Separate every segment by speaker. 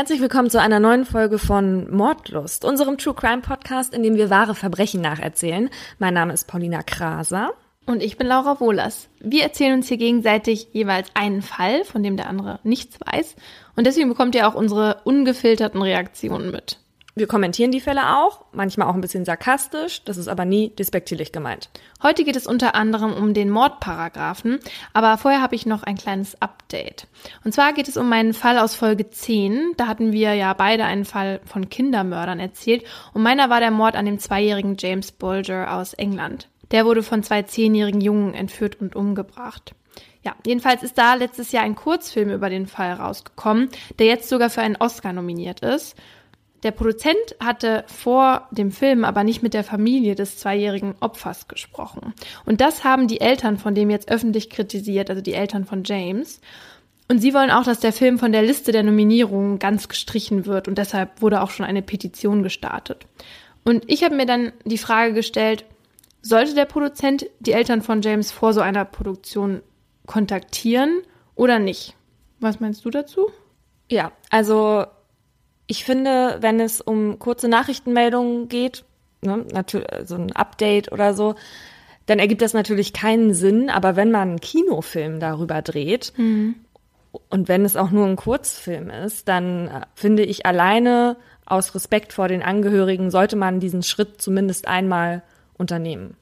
Speaker 1: herzlich willkommen zu einer neuen Folge von Mordlust, unserem True Crime Podcast, in dem wir wahre Verbrechen nacherzählen. Mein Name ist Paulina Kraser.
Speaker 2: Und ich bin Laura Wohlers. Wir erzählen uns hier gegenseitig jeweils einen Fall, von dem der andere nichts weiß. Und deswegen bekommt ihr auch unsere ungefilterten Reaktionen mit.
Speaker 1: Wir kommentieren die Fälle auch, manchmal auch ein bisschen sarkastisch, das ist aber nie despektierlich gemeint.
Speaker 2: Heute geht es unter anderem um den Mordparagraphen, aber vorher habe ich noch ein kleines Update. Und zwar geht es um meinen Fall aus Folge 10. Da hatten wir ja beide einen Fall von Kindermördern erzählt und meiner war der Mord an dem zweijährigen James Bulger aus England. Der wurde von zwei zehnjährigen Jungen entführt und umgebracht. Ja, jedenfalls ist da letztes Jahr ein Kurzfilm über den Fall rausgekommen, der jetzt sogar für einen Oscar nominiert ist. Der Produzent hatte vor dem Film aber nicht mit der Familie des zweijährigen Opfers gesprochen. Und das haben die Eltern von dem jetzt öffentlich kritisiert, also die Eltern von James. Und sie wollen auch, dass der Film von der Liste der Nominierungen ganz gestrichen wird und deshalb wurde auch schon eine Petition gestartet. Und ich habe mir dann die Frage gestellt, sollte der Produzent die Eltern von James vor so einer Produktion kontaktieren oder nicht? Was meinst du dazu?
Speaker 1: Ja, also ich finde, wenn es um kurze Nachrichtenmeldungen geht, ne, natürlich so ein Update oder so, dann ergibt das natürlich keinen Sinn. Aber wenn man einen Kinofilm darüber dreht mhm. und wenn es auch nur ein Kurzfilm ist, dann äh, finde ich alleine aus Respekt vor den Angehörigen sollte man diesen Schritt zumindest einmal unternehmen.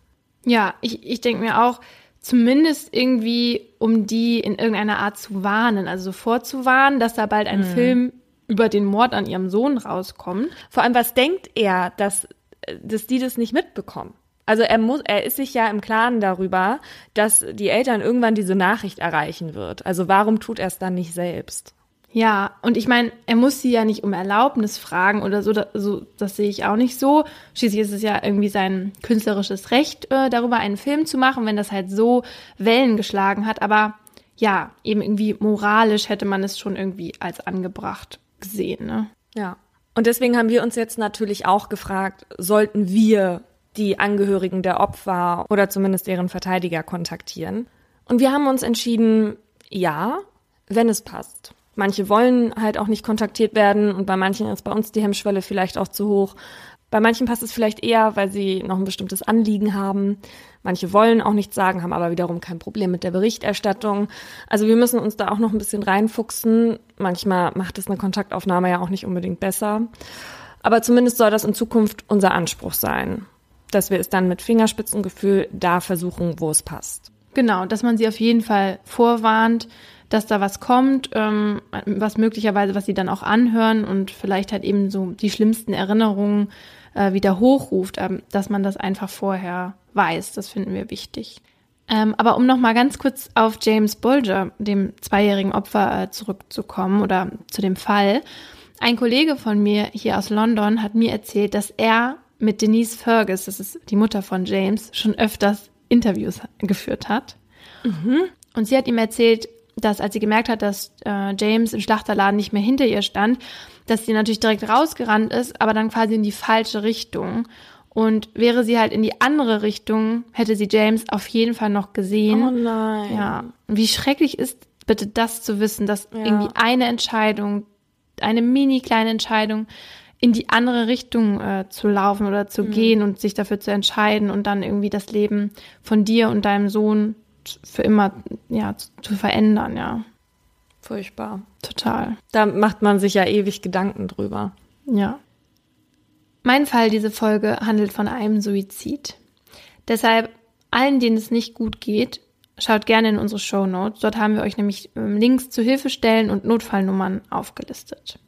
Speaker 2: Ja, ich, ich denke mir auch, zumindest irgendwie, um die in irgendeiner Art zu warnen, also vorzuwarnen, dass da bald ein mhm. Film über den Mord an ihrem Sohn rauskommen.
Speaker 1: Vor allem, was denkt er, dass, dass die das nicht mitbekommen? Also er muss, er ist sich ja im Klaren darüber, dass die Eltern irgendwann diese Nachricht erreichen wird. Also warum tut er es dann nicht selbst?
Speaker 2: Ja, und ich meine, er muss sie ja nicht um Erlaubnis fragen oder so, das, so, das sehe ich auch nicht so. Schließlich ist es ja irgendwie sein künstlerisches Recht, äh, darüber einen Film zu machen, wenn das halt so Wellen geschlagen hat. Aber ja, eben irgendwie moralisch hätte man es schon irgendwie als angebracht gesehen. Ne?
Speaker 1: Ja. Und deswegen haben wir uns jetzt natürlich auch gefragt, sollten wir die Angehörigen der Opfer oder zumindest deren Verteidiger kontaktieren? Und wir haben uns entschieden, ja, wenn es passt. Manche wollen halt auch nicht kontaktiert werden und bei manchen ist bei uns die Hemmschwelle vielleicht auch zu hoch. Bei manchen passt es vielleicht eher, weil sie noch ein bestimmtes Anliegen haben. Manche wollen auch nichts sagen, haben aber wiederum kein Problem mit der Berichterstattung. Also wir müssen uns da auch noch ein bisschen reinfuchsen. Manchmal macht es eine Kontaktaufnahme ja auch nicht unbedingt besser. Aber zumindest soll das in Zukunft unser Anspruch sein, dass wir es dann mit Fingerspitzengefühl da versuchen, wo es passt.
Speaker 2: Genau, dass man sie auf jeden Fall vorwarnt, dass da was kommt, ähm, was möglicherweise, was sie dann auch anhören und vielleicht halt eben so die schlimmsten Erinnerungen äh, wieder hochruft, ähm, dass man das einfach vorher weiß. Das finden wir wichtig. Ähm, aber um noch mal ganz kurz auf James Bulger, dem zweijährigen Opfer, äh, zurückzukommen oder zu dem Fall. Ein Kollege von mir hier aus London hat mir erzählt, dass er mit Denise Fergus, das ist die Mutter von James, schon öfters Interviews geführt hat. Mhm. Und sie hat ihm erzählt, dass als sie gemerkt hat, dass äh, James im Schlachterladen nicht mehr hinter ihr stand, dass sie natürlich direkt rausgerannt ist, aber dann quasi in die falsche Richtung. Und wäre sie halt in die andere Richtung, hätte sie James auf jeden Fall noch gesehen.
Speaker 1: Oh nein.
Speaker 2: Ja. Wie schrecklich ist bitte das zu wissen, dass ja. irgendwie eine Entscheidung, eine mini kleine Entscheidung in die andere Richtung äh, zu laufen oder zu mhm. gehen und sich dafür zu entscheiden und dann irgendwie das Leben von dir und deinem Sohn für immer ja zu, zu verändern, ja.
Speaker 1: Furchtbar.
Speaker 2: Total.
Speaker 1: Da macht man sich ja ewig Gedanken drüber.
Speaker 2: Ja. Mein Fall, diese Folge, handelt von einem Suizid. Deshalb allen, denen es nicht gut geht, schaut gerne in unsere Show Notes. Dort haben wir euch nämlich ähm, Links zu Hilfestellen und Notfallnummern aufgelistet.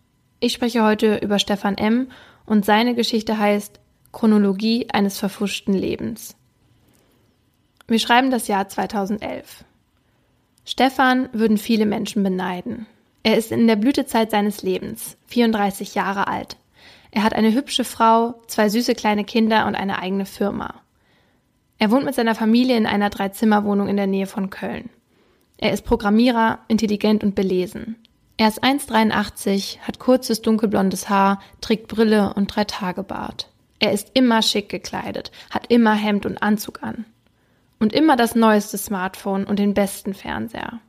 Speaker 2: Ich spreche heute über Stefan M. und seine Geschichte heißt Chronologie eines verfuschten Lebens. Wir schreiben das Jahr 2011. Stefan würden viele Menschen beneiden. Er ist in der Blütezeit seines Lebens, 34 Jahre alt. Er hat eine hübsche Frau, zwei süße kleine Kinder und eine eigene Firma. Er wohnt mit seiner Familie in einer Dreizimmerwohnung in der Nähe von Köln. Er ist Programmierer, intelligent und belesen. Er ist 1,83, hat kurzes dunkelblondes Haar, trägt Brille und drei Tage Bart. Er ist immer schick gekleidet, hat immer Hemd und Anzug an und immer das neueste Smartphone und den besten Fernseher.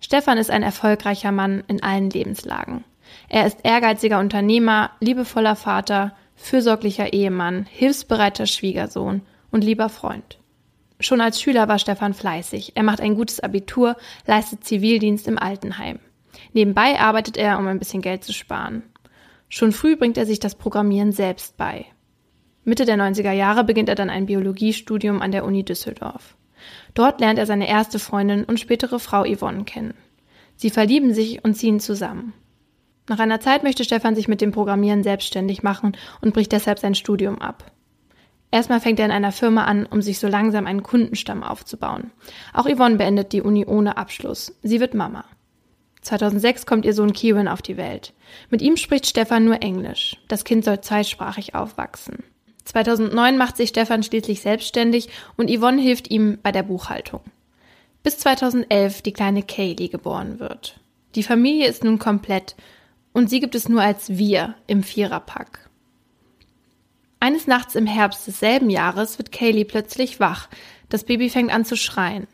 Speaker 2: Stefan ist ein erfolgreicher Mann in allen Lebenslagen. Er ist ehrgeiziger Unternehmer, liebevoller Vater, fürsorglicher Ehemann, hilfsbereiter Schwiegersohn und lieber Freund. Schon als Schüler war Stefan fleißig. Er macht ein gutes Abitur, leistet Zivildienst im Altenheim. Nebenbei arbeitet er, um ein bisschen Geld zu sparen. Schon früh bringt er sich das Programmieren selbst bei. Mitte der 90er Jahre beginnt er dann ein Biologiestudium an der Uni Düsseldorf. Dort lernt er seine erste Freundin und spätere Frau Yvonne kennen. Sie verlieben sich und ziehen zusammen. Nach einer Zeit möchte Stefan sich mit dem Programmieren selbstständig machen und bricht deshalb sein Studium ab. Erstmal fängt er in einer Firma an, um sich so langsam einen Kundenstamm aufzubauen. Auch Yvonne beendet die Uni ohne Abschluss. Sie wird Mama. 2006 kommt ihr Sohn Kieran auf die Welt. Mit ihm spricht Stefan nur Englisch. Das Kind soll zweisprachig aufwachsen. 2009 macht sich Stefan schließlich selbstständig und Yvonne hilft ihm bei der Buchhaltung. Bis 2011 die kleine Kaylee geboren wird. Die Familie ist nun komplett und sie gibt es nur als wir im Viererpack. Eines Nachts im Herbst desselben Jahres wird Kaylee plötzlich wach. Das Baby fängt an zu schreien.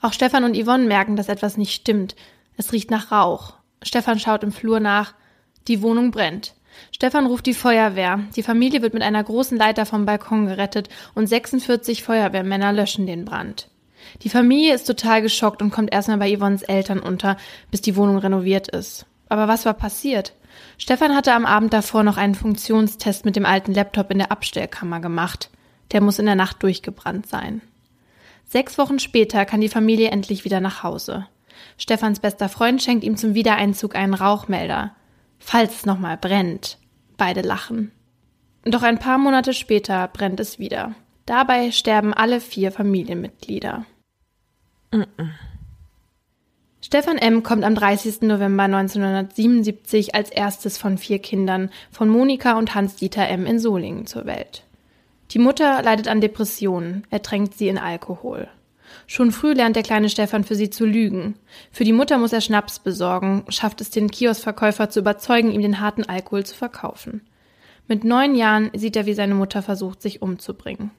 Speaker 2: Auch Stefan und Yvonne merken, dass etwas nicht stimmt. Es riecht nach Rauch. Stefan schaut im Flur nach. Die Wohnung brennt. Stefan ruft die Feuerwehr. Die Familie wird mit einer großen Leiter vom Balkon gerettet und 46 Feuerwehrmänner löschen den Brand. Die Familie ist total geschockt und kommt erstmal bei Yvonnes Eltern unter, bis die Wohnung renoviert ist. Aber was war passiert? Stefan hatte am Abend davor noch einen Funktionstest mit dem alten Laptop in der Abstellkammer gemacht. Der muss in der Nacht durchgebrannt sein. Sechs Wochen später kann die Familie endlich wieder nach Hause. Stefans bester Freund schenkt ihm zum Wiedereinzug einen Rauchmelder. Falls es nochmal brennt. Beide lachen. Doch ein paar Monate später brennt es wieder. Dabei sterben alle vier Familienmitglieder. Mm -mm. Stefan M. kommt am 30. November 1977 als erstes von vier Kindern von Monika und Hans-Dieter M. in Solingen zur Welt. Die Mutter leidet an Depressionen, ertränkt sie in Alkohol. Schon früh lernt der kleine Stefan für sie zu lügen. Für die Mutter muss er Schnaps besorgen, schafft es den Kioskverkäufer zu überzeugen, ihm den harten Alkohol zu verkaufen. Mit neun Jahren sieht er, wie seine Mutter versucht, sich umzubringen.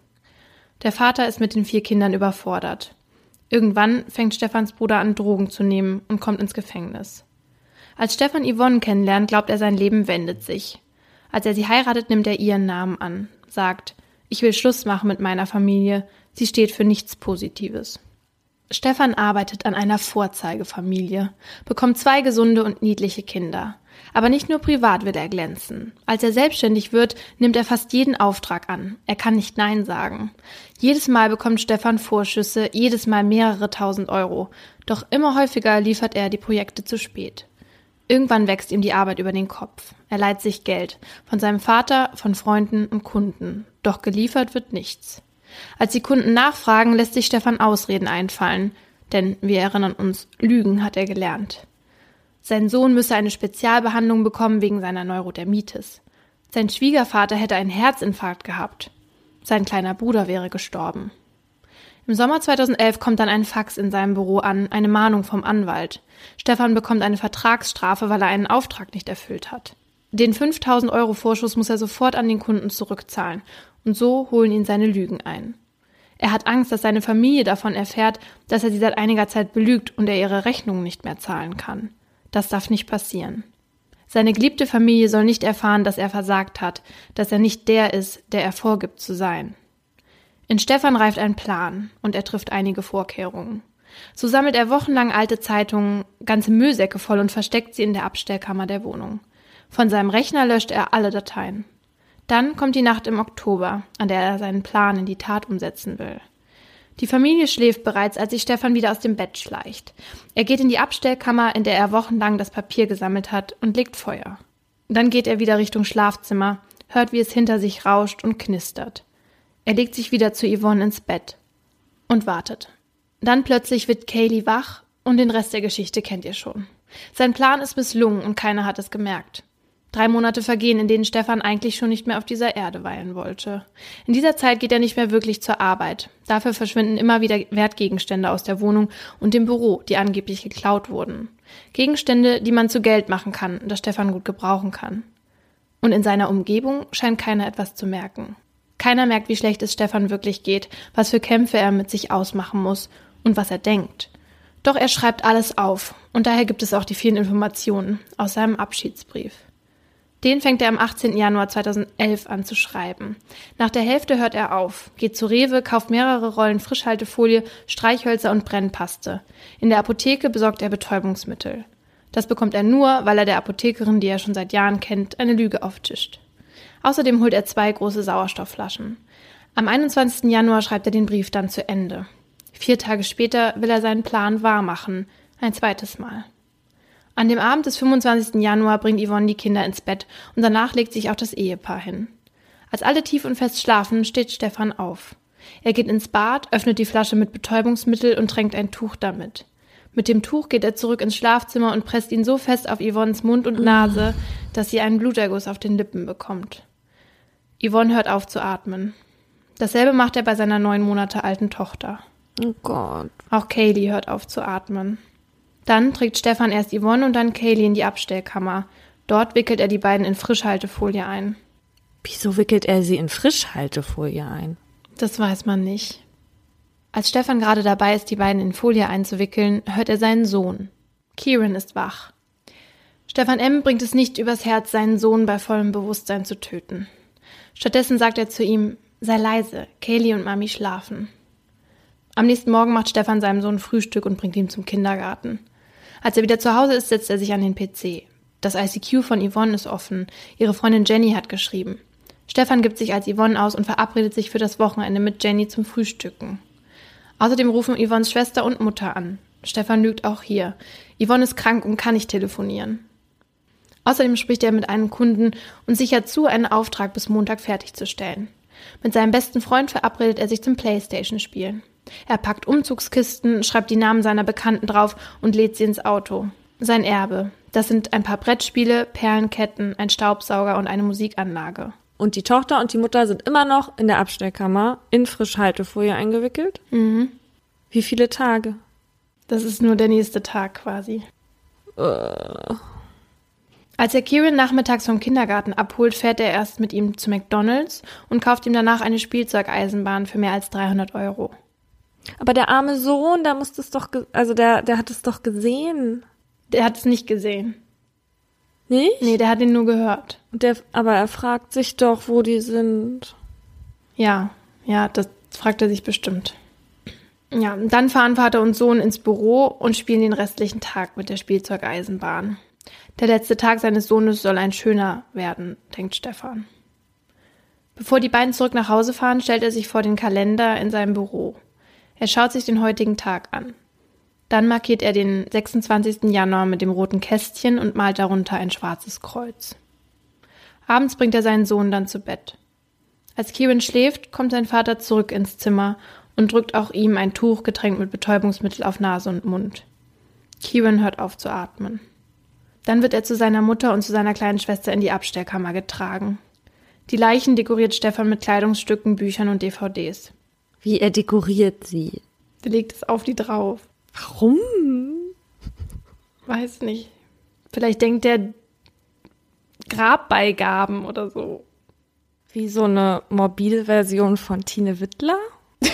Speaker 2: Der Vater ist mit den vier Kindern überfordert. Irgendwann fängt Stefans Bruder an, Drogen zu nehmen und kommt ins Gefängnis. Als Stefan Yvonne kennenlernt, glaubt er, sein Leben wendet sich. Als er sie heiratet, nimmt er ihren Namen an, sagt, ich will Schluss machen mit meiner Familie, sie steht für nichts Positives. Stefan arbeitet an einer Vorzeigefamilie, bekommt zwei gesunde und niedliche Kinder. Aber nicht nur privat will er glänzen. Als er selbstständig wird, nimmt er fast jeden Auftrag an. Er kann nicht Nein sagen. Jedes Mal bekommt Stefan Vorschüsse, jedes Mal mehrere tausend Euro. Doch immer häufiger liefert er die Projekte zu spät. Irgendwann wächst ihm die Arbeit über den Kopf. Er leiht sich Geld. Von seinem Vater, von Freunden und Kunden. Doch geliefert wird nichts. Als die Kunden nachfragen, lässt sich Stefan Ausreden einfallen. Denn wir erinnern uns, Lügen hat er gelernt. Sein Sohn müsse eine Spezialbehandlung bekommen wegen seiner Neurodermitis. Sein Schwiegervater hätte einen Herzinfarkt gehabt. Sein kleiner Bruder wäre gestorben. Im Sommer 2011 kommt dann ein Fax in seinem Büro an, eine Mahnung vom Anwalt. Stefan bekommt eine Vertragsstrafe, weil er einen Auftrag nicht erfüllt hat. Den 5000 Euro Vorschuss muss er sofort an den Kunden zurückzahlen. Und so holen ihn seine Lügen ein. Er hat Angst, dass seine Familie davon erfährt, dass er sie seit einiger Zeit belügt und er ihre Rechnungen nicht mehr zahlen kann. Das darf nicht passieren. Seine geliebte Familie soll nicht erfahren, dass er versagt hat, dass er nicht der ist, der er vorgibt zu sein. In Stefan reift ein Plan und er trifft einige Vorkehrungen. So sammelt er wochenlang alte Zeitungen, ganze Müllsäcke voll und versteckt sie in der Abstellkammer der Wohnung. Von seinem Rechner löscht er alle Dateien. Dann kommt die Nacht im Oktober, an der er seinen Plan in die Tat umsetzen will. Die Familie schläft bereits, als sich Stefan wieder aus dem Bett schleicht. Er geht in die Abstellkammer, in der er wochenlang das Papier gesammelt hat, und legt Feuer. Dann geht er wieder Richtung Schlafzimmer, hört, wie es hinter sich rauscht und knistert. Er legt sich wieder zu Yvonne ins Bett und wartet. Dann plötzlich wird Kaylee wach und den Rest der Geschichte kennt ihr schon. Sein Plan ist misslungen und keiner hat es gemerkt. Drei Monate vergehen, in denen Stefan eigentlich schon nicht mehr auf dieser Erde weilen wollte. In dieser Zeit geht er nicht mehr wirklich zur Arbeit. Dafür verschwinden immer wieder Wertgegenstände aus der Wohnung und dem Büro, die angeblich geklaut wurden. Gegenstände, die man zu Geld machen kann, das Stefan gut gebrauchen kann. Und in seiner Umgebung scheint keiner etwas zu merken. Keiner merkt, wie schlecht es Stefan wirklich geht, was für Kämpfe er mit sich ausmachen muss und was er denkt. Doch er schreibt alles auf und daher gibt es auch die vielen Informationen aus seinem Abschiedsbrief. Den fängt er am 18. Januar 2011 an zu schreiben. Nach der Hälfte hört er auf, geht zu Rewe, kauft mehrere Rollen Frischhaltefolie, Streichhölzer und Brennpaste. In der Apotheke besorgt er Betäubungsmittel. Das bekommt er nur, weil er der Apothekerin, die er schon seit Jahren kennt, eine Lüge auftischt. Außerdem holt er zwei große Sauerstoffflaschen. Am 21. Januar schreibt er den Brief dann zu Ende. Vier Tage später will er seinen Plan wahrmachen. Ein zweites Mal. An dem Abend des 25. Januar bringt Yvonne die Kinder ins Bett und danach legt sich auch das Ehepaar hin. Als alle tief und fest schlafen, steht Stefan auf. Er geht ins Bad, öffnet die Flasche mit Betäubungsmittel und tränkt ein Tuch damit. Mit dem Tuch geht er zurück ins Schlafzimmer und presst ihn so fest auf Yvonnes Mund und Nase, dass sie einen Bluterguss auf den Lippen bekommt. Yvonne hört auf zu atmen. Dasselbe macht er bei seiner neun Monate alten Tochter.
Speaker 1: Oh Gott.
Speaker 2: Auch Kaylee hört auf zu atmen. Dann trägt Stefan erst Yvonne und dann Kaylee in die Abstellkammer. Dort wickelt er die beiden in Frischhaltefolie ein.
Speaker 1: Wieso wickelt er sie in Frischhaltefolie ein?
Speaker 2: Das weiß man nicht. Als Stefan gerade dabei ist, die beiden in Folie einzuwickeln, hört er seinen Sohn. Kieran ist wach. Stefan M. bringt es nicht übers Herz, seinen Sohn bei vollem Bewusstsein zu töten. Stattdessen sagt er zu ihm, sei leise, Kaylee und Mami schlafen. Am nächsten Morgen macht Stefan seinem Sohn Frühstück und bringt ihn zum Kindergarten. Als er wieder zu Hause ist, setzt er sich an den PC. Das ICQ von Yvonne ist offen. Ihre Freundin Jenny hat geschrieben. Stefan gibt sich als Yvonne aus und verabredet sich für das Wochenende mit Jenny zum Frühstücken. Außerdem rufen Yvonnes Schwester und Mutter an. Stefan lügt auch hier. Yvonne ist krank und kann nicht telefonieren. Außerdem spricht er mit einem Kunden und sichert zu, einen Auftrag bis Montag fertigzustellen. Mit seinem besten Freund verabredet er sich zum Playstation-Spielen. Er packt Umzugskisten, schreibt die Namen seiner Bekannten drauf und lädt sie ins Auto. Sein Erbe. Das sind ein paar Brettspiele, Perlenketten, ein Staubsauger und eine Musikanlage.
Speaker 1: Und die Tochter und die Mutter sind immer noch in der Abstellkammer in Frischhaltefolie eingewickelt?
Speaker 2: Mhm.
Speaker 1: Wie viele Tage?
Speaker 2: Das ist nur der nächste Tag quasi.
Speaker 1: Uh.
Speaker 2: Als er Kieran nachmittags vom Kindergarten abholt, fährt er erst mit ihm zu McDonalds und kauft ihm danach eine Spielzeugeisenbahn für mehr als 300 Euro.
Speaker 1: Aber der arme Sohn, der muss es doch, also der, der hat es doch gesehen.
Speaker 2: Der hat es nicht gesehen.
Speaker 1: Nicht?
Speaker 2: Nee, der hat ihn nur gehört.
Speaker 1: Der, aber er fragt sich doch, wo die sind.
Speaker 2: Ja, ja, das fragt er sich bestimmt. Ja, dann fahren Vater und Sohn ins Büro und spielen den restlichen Tag mit der Spielzeugeisenbahn. Der letzte Tag seines Sohnes soll ein schöner werden, denkt Stefan. Bevor die beiden zurück nach Hause fahren, stellt er sich vor den Kalender in seinem Büro. Er schaut sich den heutigen Tag an. Dann markiert er den 26. Januar mit dem roten Kästchen und malt darunter ein schwarzes Kreuz. Abends bringt er seinen Sohn dann zu Bett. Als Kieran schläft, kommt sein Vater zurück ins Zimmer und drückt auch ihm ein Tuch getränkt mit Betäubungsmittel auf Nase und Mund. Kieran hört auf zu atmen. Dann wird er zu seiner Mutter und zu seiner kleinen Schwester in die Abstellkammer getragen. Die Leichen dekoriert Stefan mit Kleidungsstücken, Büchern und DVDs.
Speaker 1: Wie er dekoriert sie.
Speaker 2: Der legt es auf die drauf.
Speaker 1: Warum?
Speaker 2: Weiß nicht. Vielleicht denkt er Grabbeigaben oder so.
Speaker 1: Wie so eine morbide Version von Tine Wittler?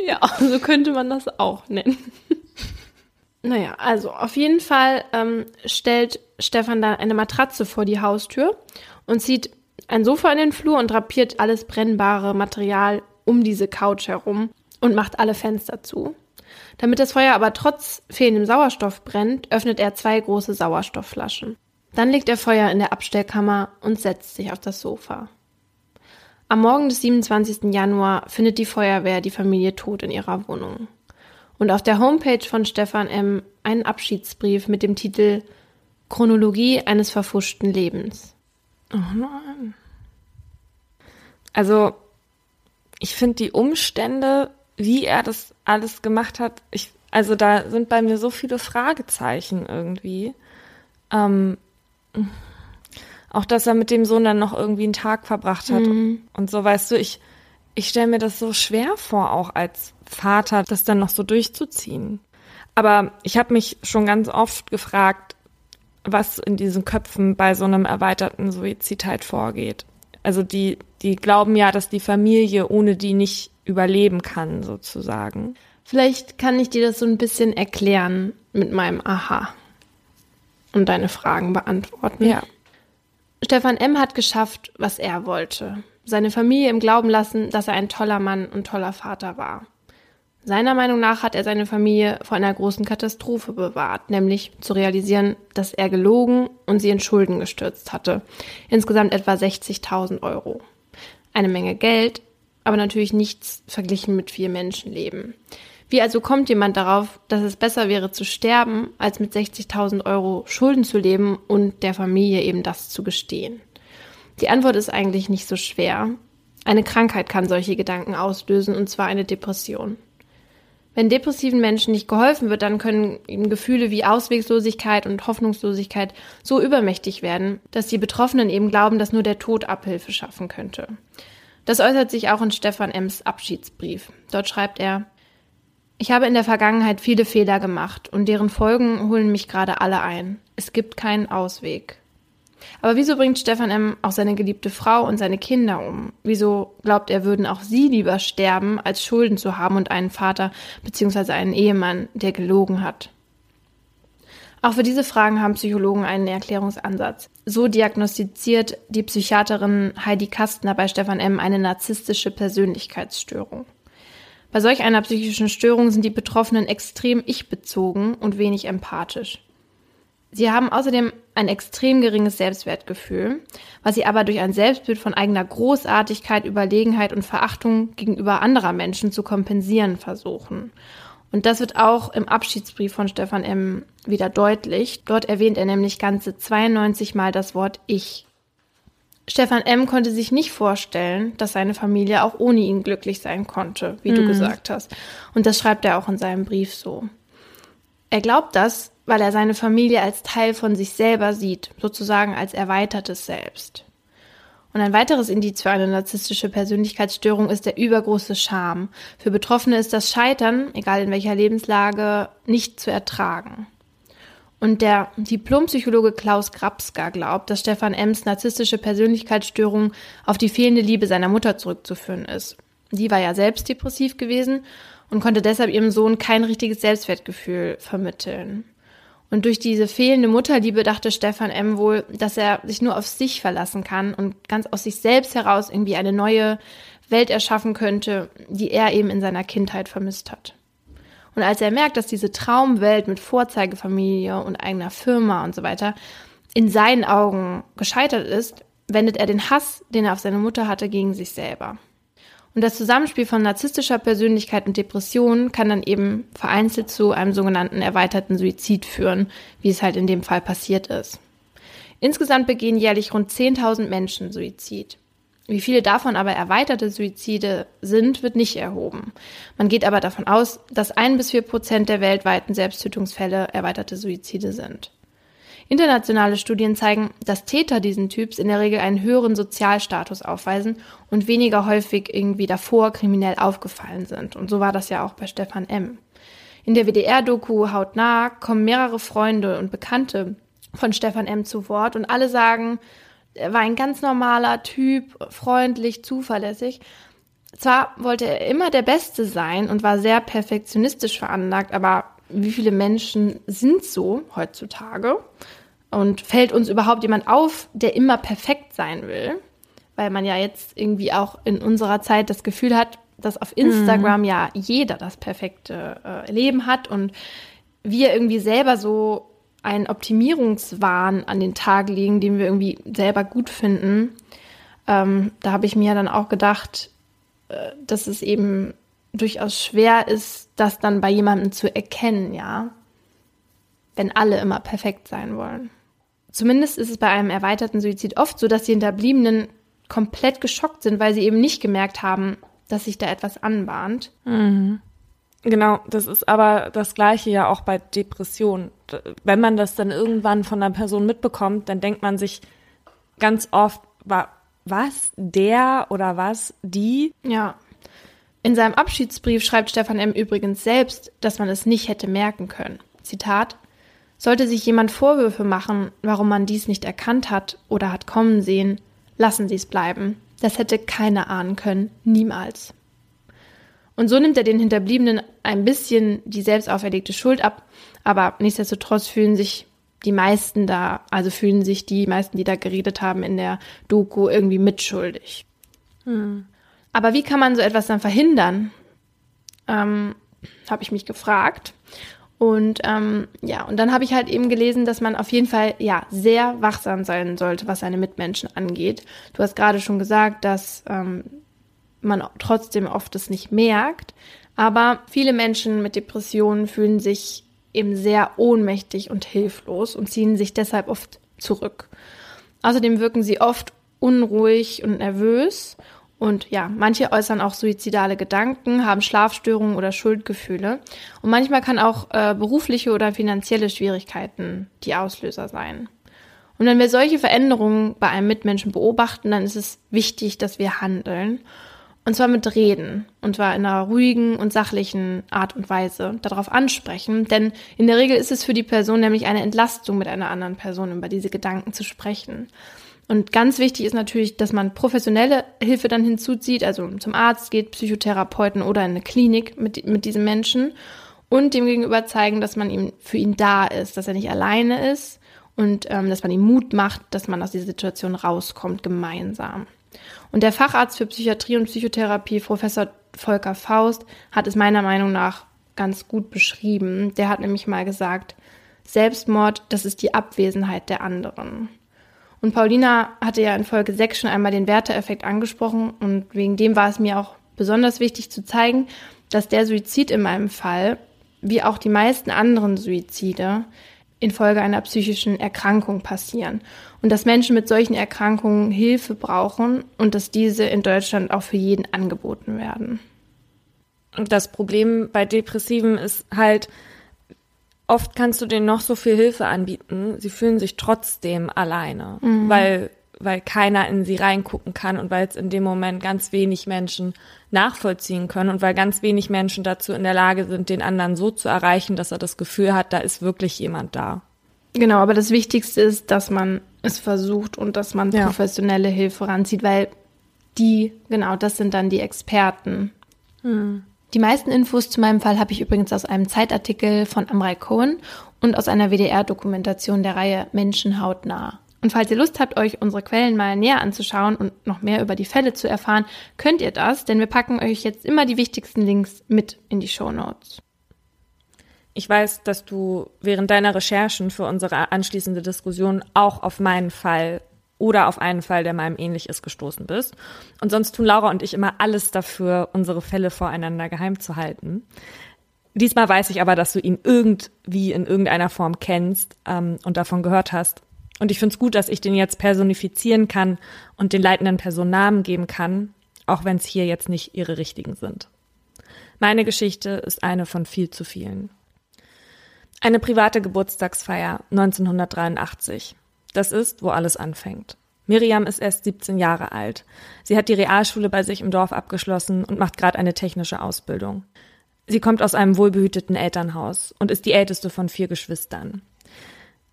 Speaker 2: ja, so könnte man das auch nennen. naja, also auf jeden Fall ähm, stellt Stefan dann eine Matratze vor die Haustür und zieht ein Sofa in den Flur und drapiert alles brennbare Material um diese Couch herum und macht alle Fenster zu. Damit das Feuer aber trotz fehlendem Sauerstoff brennt, öffnet er zwei große Sauerstoffflaschen. Dann legt er Feuer in der Abstellkammer und setzt sich auf das Sofa. Am Morgen des 27. Januar findet die Feuerwehr die Familie tot in ihrer Wohnung. Und auf der Homepage von Stefan M. einen Abschiedsbrief mit dem Titel Chronologie eines verfuschten Lebens.
Speaker 1: Oh nein. Also, ich finde die Umstände, wie er das alles gemacht hat, ich, also da sind bei mir so viele Fragezeichen irgendwie. Ähm, auch, dass er mit dem Sohn dann noch irgendwie einen Tag verbracht hat
Speaker 2: Mhm.
Speaker 1: und so, weißt du, ich, ich stelle mir das so schwer vor, auch als Vater, das dann noch so durchzuziehen. Aber ich habe mich schon ganz oft gefragt, was in diesen Köpfen bei so einem erweiterten Suizid halt vorgeht. Also die, die glauben ja, dass die Familie ohne die nicht überleben kann, sozusagen.
Speaker 2: Vielleicht kann ich dir das so ein bisschen erklären mit meinem Aha und deine Fragen beantworten.
Speaker 1: Ja.
Speaker 2: Stefan M. hat geschafft, was er wollte. Seine Familie im Glauben lassen, dass er ein toller Mann und toller Vater war. Seiner Meinung nach hat er seine Familie vor einer großen Katastrophe bewahrt, nämlich zu realisieren, dass er gelogen und sie in Schulden gestürzt hatte. Insgesamt etwa 60.000 Euro. Eine Menge Geld, aber natürlich nichts verglichen mit vier Menschenleben. Wie also kommt jemand darauf, dass es besser wäre zu sterben, als mit 60.000 Euro Schulden zu leben und der Familie eben das zu gestehen? Die Antwort ist eigentlich nicht so schwer. Eine Krankheit kann solche Gedanken auslösen, und zwar eine Depression. Wenn depressiven Menschen nicht geholfen wird, dann können ihnen Gefühle wie Ausweglosigkeit und Hoffnungslosigkeit so übermächtig werden, dass die Betroffenen eben glauben, dass nur der Tod Abhilfe schaffen könnte. Das äußert sich auch in Stefan Ems Abschiedsbrief. Dort schreibt er, ich habe in der Vergangenheit viele Fehler gemacht und deren Folgen holen mich gerade alle ein. Es gibt keinen Ausweg. Aber wieso bringt Stefan M. auch seine geliebte Frau und seine Kinder um? Wieso glaubt er, würden auch sie lieber sterben, als Schulden zu haben und einen Vater bzw. einen Ehemann, der gelogen hat? Auch für diese Fragen haben Psychologen einen Erklärungsansatz. So diagnostiziert die Psychiaterin Heidi Kastner bei Stefan M. eine narzisstische Persönlichkeitsstörung. Bei solch einer psychischen Störung sind die Betroffenen extrem ich-bezogen und wenig empathisch. Sie haben außerdem ein extrem geringes Selbstwertgefühl, was sie aber durch ein Selbstbild von eigener Großartigkeit, Überlegenheit und Verachtung gegenüber anderer Menschen zu kompensieren versuchen. Und das wird auch im Abschiedsbrief von Stefan M. wieder deutlich. Dort erwähnt er nämlich ganze 92 Mal das Wort Ich. Stefan M. konnte sich nicht vorstellen, dass seine Familie auch ohne ihn glücklich sein konnte, wie mhm. du gesagt hast. Und das schreibt er auch in seinem Brief so. Er glaubt das, weil er seine Familie als Teil von sich selber sieht, sozusagen als erweitertes Selbst. Und ein weiteres Indiz für eine narzisstische Persönlichkeitsstörung ist der übergroße Scham. Für Betroffene ist das Scheitern, egal in welcher Lebenslage, nicht zu ertragen. Und der Diplompsychologe Klaus Grabska glaubt, dass Stefan Ems narzisstische Persönlichkeitsstörung auf die fehlende Liebe seiner Mutter zurückzuführen ist. Die war ja selbst depressiv gewesen und konnte deshalb ihrem Sohn kein richtiges Selbstwertgefühl vermitteln. Und durch diese fehlende Mutterliebe dachte Stefan M. wohl, dass er sich nur auf sich verlassen kann und ganz aus sich selbst heraus irgendwie eine neue Welt erschaffen könnte, die er eben in seiner Kindheit vermisst hat. Und als er merkt, dass diese Traumwelt mit Vorzeigefamilie und eigener Firma und so weiter in seinen Augen gescheitert ist, wendet er den Hass, den er auf seine Mutter hatte, gegen sich selber. Und das Zusammenspiel von narzisstischer Persönlichkeit und Depression kann dann eben vereinzelt zu einem sogenannten erweiterten Suizid führen, wie es halt in dem Fall passiert ist. Insgesamt begehen jährlich rund 10.000 Menschen Suizid. Wie viele davon aber erweiterte Suizide sind, wird nicht erhoben. Man geht aber davon aus, dass ein bis vier Prozent der weltweiten Selbsttötungsfälle erweiterte Suizide sind. Internationale Studien zeigen, dass Täter diesen Typs in der Regel einen höheren Sozialstatus aufweisen und weniger häufig irgendwie davor kriminell aufgefallen sind. Und so war das ja auch bei Stefan M. In der WDR-Doku Hautnah kommen mehrere Freunde und Bekannte von Stefan M. zu Wort und alle sagen, er war ein ganz normaler Typ, freundlich, zuverlässig. Zwar wollte er immer der Beste sein und war sehr perfektionistisch veranlagt, aber wie viele Menschen sind so heutzutage? Und fällt uns überhaupt jemand auf, der immer perfekt sein will? Weil man ja jetzt irgendwie auch in unserer Zeit das Gefühl hat, dass auf Instagram mhm. ja jeder das perfekte äh, Leben hat und wir irgendwie selber so einen Optimierungswahn an den Tag legen, den wir irgendwie selber gut finden. Ähm, da habe ich mir dann auch gedacht, äh, dass es eben durchaus schwer ist, das dann bei jemandem zu erkennen, ja, wenn alle immer perfekt sein wollen. Zumindest ist es bei einem erweiterten Suizid oft so, dass die Hinterbliebenen komplett geschockt sind, weil sie eben nicht gemerkt haben, dass sich da etwas anbahnt.
Speaker 1: Mhm. Genau, das ist aber das Gleiche ja auch bei Depressionen. Wenn man das dann irgendwann von einer Person mitbekommt, dann denkt man sich ganz oft, was, der oder was, die?
Speaker 2: Ja. In seinem Abschiedsbrief schreibt Stefan M. übrigens selbst, dass man es nicht hätte merken können. Zitat, sollte sich jemand Vorwürfe machen, warum man dies nicht erkannt hat oder hat kommen sehen, lassen Sie es bleiben. Das hätte keiner ahnen können, niemals. Und so nimmt er den Hinterbliebenen ein bisschen die selbst auferlegte Schuld ab, aber nichtsdestotrotz fühlen sich die meisten da, also fühlen sich die meisten, die da geredet haben in der Doku, irgendwie mitschuldig. Hm. Aber wie kann man so etwas dann verhindern? Ähm, habe ich mich gefragt. Und ähm, ja, und dann habe ich halt eben gelesen, dass man auf jeden Fall ja sehr wachsam sein sollte, was seine Mitmenschen angeht. Du hast gerade schon gesagt, dass ähm, man trotzdem oft es nicht merkt, aber viele Menschen mit Depressionen fühlen sich eben sehr ohnmächtig und hilflos und ziehen sich deshalb oft zurück. Außerdem wirken sie oft unruhig und nervös und ja, manche äußern auch suizidale Gedanken, haben Schlafstörungen oder Schuldgefühle. Und manchmal kann auch äh, berufliche oder finanzielle Schwierigkeiten die Auslöser sein. Und wenn wir solche Veränderungen bei einem Mitmenschen beobachten, dann ist es wichtig, dass wir handeln. Und zwar mit Reden. Und zwar in einer ruhigen und sachlichen Art und Weise darauf ansprechen. Denn in der Regel ist es für die Person nämlich eine Entlastung, mit einer anderen Person über diese Gedanken zu sprechen. Und ganz wichtig ist natürlich, dass man professionelle Hilfe dann hinzuzieht, also zum Arzt geht, Psychotherapeuten oder in eine Klinik mit, mit diesem Menschen und dem gegenüber zeigen, dass man ihm für ihn da ist, dass er nicht alleine ist und ähm, dass man ihm Mut macht, dass man aus dieser Situation rauskommt gemeinsam. Und der Facharzt für Psychiatrie und Psychotherapie, Professor Volker Faust, hat es meiner Meinung nach ganz gut beschrieben. Der hat nämlich mal gesagt, Selbstmord, das ist die Abwesenheit der anderen. Und Paulina hatte ja in Folge 6 schon einmal den Werteeffekt angesprochen und wegen dem war es mir auch besonders wichtig zu zeigen, dass der Suizid in meinem Fall, wie auch die meisten anderen Suizide, infolge einer psychischen Erkrankung passieren und dass Menschen mit solchen Erkrankungen Hilfe brauchen und dass diese in Deutschland auch für jeden angeboten werden.
Speaker 1: Das Problem bei Depressiven ist halt, oft kannst du denen noch so viel Hilfe anbieten, sie fühlen sich trotzdem alleine, mhm. weil weil keiner in sie reingucken kann und weil es in dem Moment ganz wenig Menschen nachvollziehen können und weil ganz wenig Menschen dazu in der Lage sind, den anderen so zu erreichen, dass er das Gefühl hat, da ist wirklich jemand da.
Speaker 2: Genau, aber das Wichtigste ist, dass man es versucht und dass man ja. professionelle Hilfe ranzieht, weil die, genau, das sind dann die Experten. Hm. Die meisten Infos zu meinem Fall habe ich übrigens aus einem Zeitartikel von Amrei Cohen und aus einer WDR-Dokumentation der Reihe Menschen hautnah. Und falls ihr Lust habt, euch unsere Quellen mal näher anzuschauen und noch mehr über die Fälle zu erfahren, könnt ihr das, denn wir packen euch jetzt immer die wichtigsten Links mit in die Show Notes.
Speaker 1: Ich weiß, dass du während deiner Recherchen für unsere anschließende Diskussion auch auf meinen Fall oder auf einen Fall, der meinem ähnlich ist, gestoßen bist. Und sonst tun Laura und ich immer alles dafür, unsere Fälle voreinander geheim zu halten. Diesmal weiß ich aber, dass du ihn irgendwie in irgendeiner Form kennst ähm, und davon gehört hast. Und ich finde es gut, dass ich den jetzt personifizieren kann und den leitenden Personen Namen geben kann, auch wenn es hier jetzt nicht ihre richtigen sind. Meine Geschichte ist eine von viel zu vielen. Eine private Geburtstagsfeier 1983. Das ist, wo alles anfängt. Miriam ist erst 17 Jahre alt. Sie hat die Realschule bei sich im Dorf abgeschlossen und macht gerade eine technische Ausbildung. Sie kommt aus einem wohlbehüteten Elternhaus und ist die älteste von vier Geschwistern.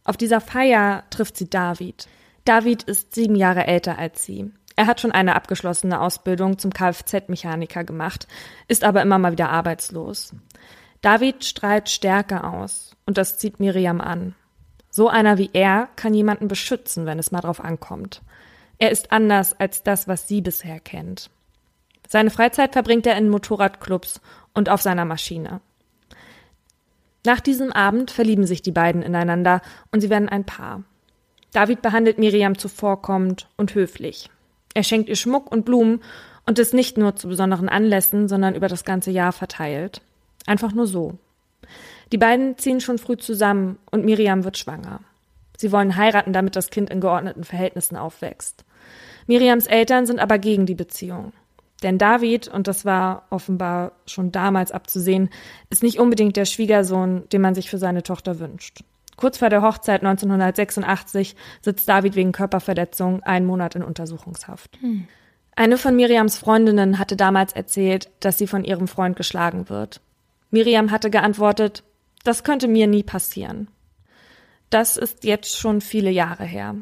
Speaker 1: Auf dieser Feier trifft sie David. David ist sieben Jahre älter als sie. Er hat schon eine abgeschlossene Ausbildung zum Kfz-Mechaniker gemacht, ist aber immer mal wieder arbeitslos. David strahlt Stärke aus und das zieht Miriam an. So einer wie er kann jemanden beschützen, wenn es mal drauf ankommt. Er ist anders als das, was sie bisher kennt. Seine Freizeit verbringt er in Motorradclubs und auf seiner Maschine. Nach diesem Abend verlieben sich die beiden ineinander und sie werden ein Paar. David behandelt Miriam zuvorkommend und höflich. Er schenkt ihr Schmuck und Blumen und ist nicht nur zu besonderen Anlässen, sondern über das ganze Jahr verteilt. Einfach nur so. Die beiden ziehen schon früh zusammen und Miriam wird schwanger. Sie wollen heiraten, damit das Kind in geordneten Verhältnissen aufwächst. Miriams Eltern sind aber gegen die Beziehung. Denn David, und das war offenbar schon damals abzusehen, ist nicht unbedingt der Schwiegersohn, den man sich für seine Tochter wünscht. Kurz vor der Hochzeit 1986 sitzt David wegen Körperverletzung einen Monat in Untersuchungshaft. Hm. Eine von Miriams Freundinnen hatte damals erzählt, dass sie von ihrem Freund geschlagen wird. Miriam hatte geantwortet, das könnte mir nie passieren. Das ist jetzt schon viele Jahre her.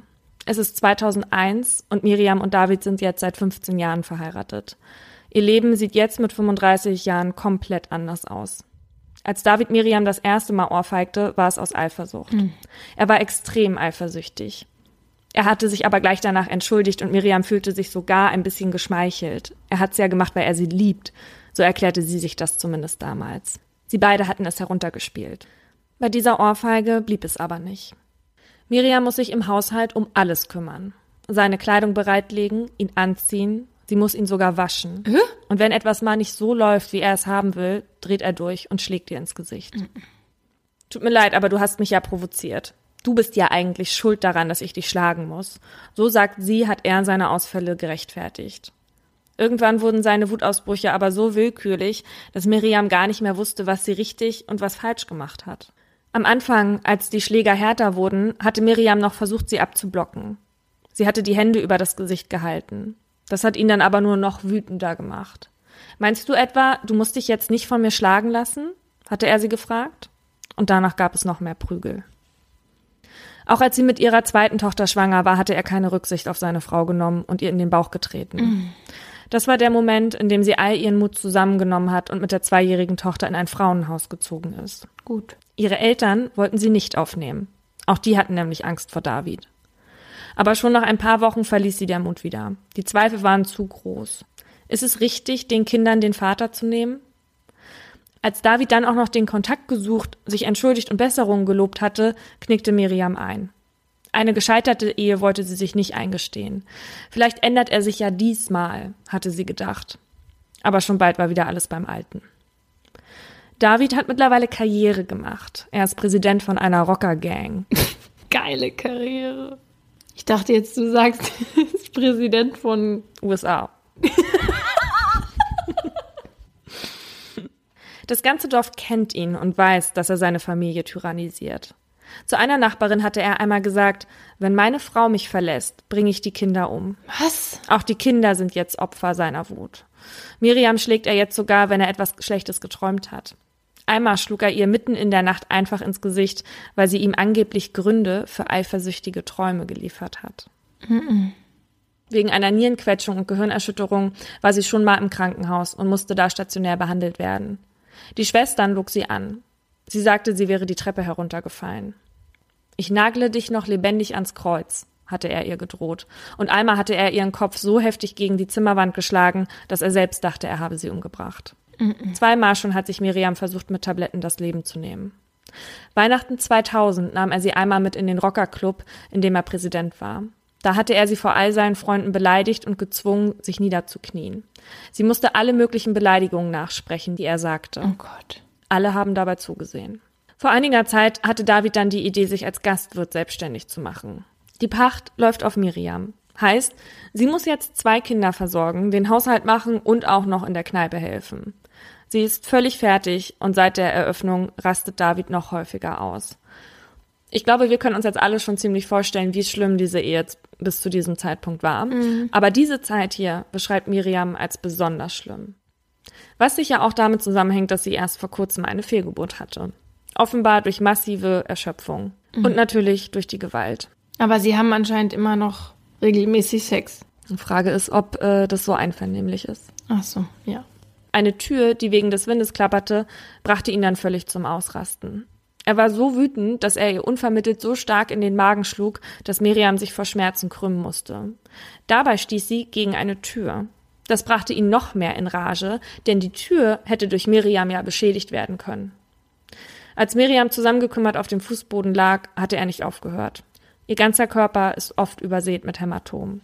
Speaker 1: Es ist 2001 und Miriam und David sind jetzt seit 15 Jahren verheiratet. Ihr Leben sieht jetzt mit 35 Jahren komplett anders aus. Als David Miriam das erste Mal ohrfeigte, war es aus Eifersucht. Mhm. Er war extrem eifersüchtig. Er hatte sich aber gleich danach entschuldigt und Miriam fühlte sich sogar ein bisschen geschmeichelt. Er hat es ja gemacht, weil er sie liebt. So erklärte sie sich das zumindest damals. Sie beide hatten es heruntergespielt. Bei dieser Ohrfeige blieb es aber nicht. Miriam muss sich im Haushalt um alles kümmern. Seine Kleidung bereitlegen, ihn anziehen, sie muss ihn sogar waschen. Und wenn etwas mal nicht so läuft, wie er es haben will, dreht er durch und schlägt ihr ins Gesicht. Mhm. Tut mir leid, aber du hast mich ja provoziert. Du bist ja eigentlich schuld daran, dass ich dich schlagen muss. So sagt sie, hat er seine Ausfälle gerechtfertigt. Irgendwann wurden seine Wutausbrüche aber so willkürlich, dass Miriam gar nicht mehr wusste, was sie richtig und was falsch gemacht hat. Am Anfang, als die Schläger härter wurden, hatte Miriam noch versucht, sie abzublocken. Sie hatte die Hände über das Gesicht gehalten. Das hat ihn dann aber nur noch wütender gemacht. Meinst du etwa, du musst dich jetzt nicht von mir schlagen lassen? hatte er sie gefragt. Und danach gab es noch mehr Prügel. Auch als sie mit ihrer zweiten Tochter schwanger war, hatte er keine Rücksicht auf seine Frau genommen und ihr in den Bauch getreten. Mm. Das war der Moment, in dem sie all ihren Mut zusammengenommen hat und mit der zweijährigen Tochter in ein Frauenhaus gezogen ist.
Speaker 2: Gut.
Speaker 1: Ihre Eltern wollten sie nicht aufnehmen. Auch die hatten nämlich Angst vor David. Aber schon nach ein paar Wochen verließ sie der Mut wieder. Die Zweifel waren zu groß. Ist es richtig, den Kindern den Vater zu nehmen? Als David dann auch noch den Kontakt gesucht, sich entschuldigt und Besserungen gelobt hatte, knickte Miriam ein. Eine gescheiterte Ehe wollte sie sich nicht eingestehen. Vielleicht ändert er sich ja diesmal, hatte sie gedacht. Aber schon bald war wieder alles beim Alten. David hat mittlerweile Karriere gemacht. Er ist Präsident von einer Rockergang.
Speaker 2: Geile Karriere. Ich dachte jetzt, du sagst, ist Präsident von
Speaker 1: USA. das ganze Dorf kennt ihn und weiß, dass er seine Familie tyrannisiert. Zu einer Nachbarin hatte er einmal gesagt, wenn meine Frau mich verlässt, bringe ich die Kinder um.
Speaker 2: Was?
Speaker 1: Auch die Kinder sind jetzt Opfer seiner Wut. Miriam schlägt er jetzt sogar, wenn er etwas Schlechtes geträumt hat. Einmal schlug er ihr mitten in der Nacht einfach ins Gesicht, weil sie ihm angeblich Gründe für eifersüchtige Träume geliefert hat. Mm Wegen einer Nierenquetschung und Gehirnerschütterung war sie schon mal im Krankenhaus und musste da stationär behandelt werden. Die Schwestern log sie an. Sie sagte, sie wäre die Treppe heruntergefallen. Ich nagle dich noch lebendig ans Kreuz, hatte er ihr gedroht, und einmal hatte er ihren Kopf so heftig gegen die Zimmerwand geschlagen, dass er selbst dachte, er habe sie umgebracht. Mm Zweimal schon hat sich Miriam versucht, mit Tabletten das Leben zu nehmen. Weihnachten 2000 nahm er sie einmal mit in den Rockerclub, in dem er Präsident war. Da hatte er sie vor all seinen Freunden beleidigt und gezwungen, sich niederzuknien. Sie musste alle möglichen Beleidigungen nachsprechen, die er sagte.
Speaker 2: Oh Gott.
Speaker 1: Alle haben dabei zugesehen. Vor einiger Zeit hatte David dann die Idee, sich als Gastwirt selbstständig zu machen. Die Pacht läuft auf Miriam. Heißt, sie muss jetzt zwei Kinder versorgen, den Haushalt machen und auch noch in der Kneipe helfen. Sie ist völlig fertig und seit der Eröffnung rastet David noch häufiger aus. Ich glaube, wir können uns jetzt alle schon ziemlich vorstellen, wie schlimm diese Ehe bis zu diesem Zeitpunkt war. Mhm. Aber diese Zeit hier beschreibt Miriam als besonders schlimm. Was sicher auch damit zusammenhängt, dass sie erst vor kurzem eine Fehlgeburt hatte. Offenbar durch massive Erschöpfung. Mhm. Und natürlich durch die Gewalt.
Speaker 2: Aber sie haben anscheinend immer noch regelmäßig Sex.
Speaker 1: Die Frage ist, ob äh, das so einvernehmlich ist.
Speaker 2: Ach so, ja.
Speaker 1: Eine Tür, die wegen des Windes klapperte, brachte ihn dann völlig zum Ausrasten. Er war so wütend, dass er ihr unvermittelt so stark in den Magen schlug, dass Miriam sich vor Schmerzen krümmen musste. Dabei stieß sie gegen eine Tür. Das brachte ihn noch mehr in Rage, denn die Tür hätte durch Miriam ja beschädigt werden können. Als Miriam zusammengekümmert auf dem Fußboden lag, hatte er nicht aufgehört. Ihr ganzer Körper ist oft übersät mit Hämatomen.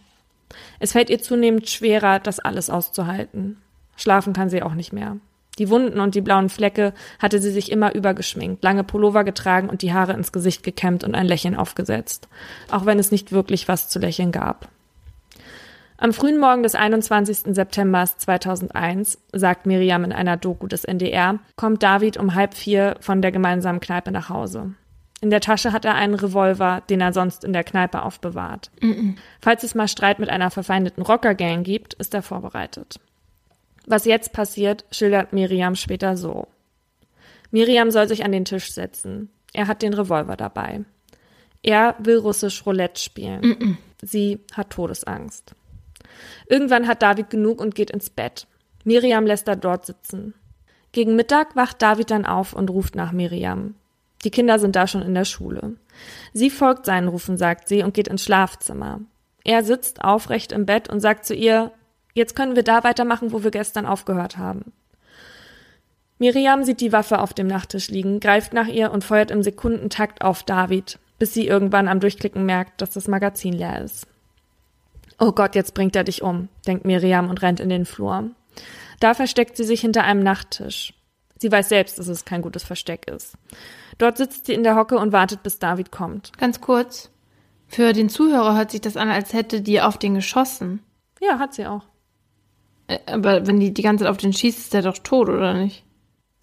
Speaker 1: Es fällt ihr zunehmend schwerer, das alles auszuhalten. Schlafen kann sie auch nicht mehr. Die Wunden und die blauen Flecke hatte sie sich immer übergeschminkt, lange Pullover getragen und die Haare ins Gesicht gekämmt und ein Lächeln aufgesetzt, auch wenn es nicht wirklich was zu lächeln gab. Am frühen Morgen des 21. September 2001, sagt Miriam in einer Doku des NDR, kommt David um halb vier von der gemeinsamen Kneipe nach Hause. In der Tasche hat er einen Revolver, den er sonst in der Kneipe aufbewahrt. Mm -mm. Falls es mal Streit mit einer verfeindeten Rockergang gibt, ist er vorbereitet. Was jetzt passiert, schildert Miriam später so. Miriam soll sich an den Tisch setzen. Er hat den Revolver dabei. Er will russisch Roulette spielen. Mm Sie hat Todesangst. Irgendwann hat David genug und geht ins Bett. Miriam lässt er dort sitzen. Gegen Mittag wacht David dann auf und ruft nach Miriam. Die Kinder sind da schon in der Schule. Sie folgt seinen Rufen, sagt sie, und geht ins Schlafzimmer. Er sitzt aufrecht im Bett und sagt zu ihr, jetzt können wir da weitermachen, wo wir gestern aufgehört haben. Miriam sieht die Waffe auf dem Nachttisch liegen, greift nach ihr und feuert im Sekundentakt auf David, bis sie irgendwann am Durchklicken merkt, dass das Magazin leer ist. Oh Gott, jetzt bringt er dich um, denkt Miriam und rennt in den Flur. Da versteckt sie sich hinter einem Nachttisch. Sie weiß selbst, dass es kein gutes Versteck ist. Dort sitzt sie in der Hocke und wartet, bis David kommt.
Speaker 2: Ganz kurz. Für den Zuhörer hört sich das an, als hätte die auf den geschossen.
Speaker 1: Ja, hat sie auch.
Speaker 2: Aber wenn die die ganze Zeit auf den schießt, ist der doch tot, oder nicht?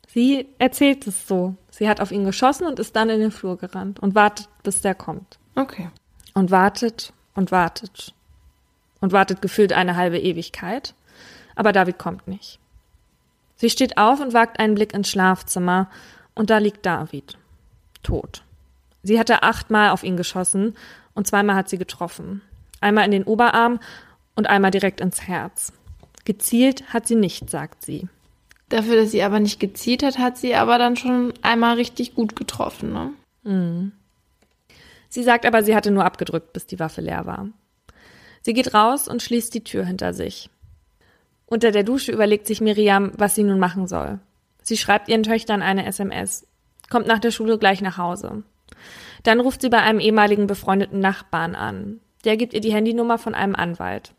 Speaker 1: Sie erzählt es so. Sie hat auf ihn geschossen und ist dann in den Flur gerannt und wartet, bis der kommt.
Speaker 2: Okay.
Speaker 1: Und wartet und wartet. Und wartet gefühlt eine halbe Ewigkeit aber David kommt nicht. Sie steht auf und wagt einen Blick ins Schlafzimmer, und da liegt David. Tot. Sie hatte achtmal auf ihn geschossen, und zweimal hat sie getroffen. Einmal in den Oberarm und einmal direkt ins Herz. Gezielt hat sie nicht, sagt sie.
Speaker 2: Dafür, dass sie aber nicht gezielt hat, hat sie aber dann schon einmal richtig gut getroffen, ne?
Speaker 1: Mhm. Sie sagt aber, sie hatte nur abgedrückt, bis die Waffe leer war. Sie geht raus und schließt die Tür hinter sich. Unter der Dusche überlegt sich Miriam, was sie nun machen soll. Sie schreibt ihren Töchtern eine SMS, kommt nach der Schule gleich nach Hause. Dann ruft sie bei einem ehemaligen befreundeten Nachbarn an. Der gibt ihr die Handynummer von einem Anwalt.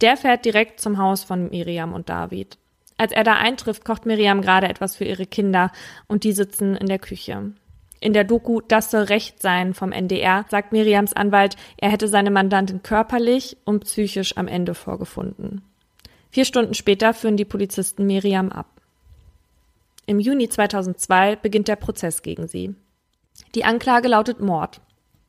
Speaker 1: Der fährt direkt zum Haus von Miriam und David. Als er da eintrifft, kocht Miriam gerade etwas für ihre Kinder und die sitzen in der Küche. In der Doku Das soll Recht sein vom NDR sagt Miriams Anwalt, er hätte seine Mandantin körperlich und psychisch am Ende vorgefunden. Vier Stunden später führen die Polizisten Miriam ab. Im Juni 2002 beginnt der Prozess gegen sie. Die Anklage lautet Mord.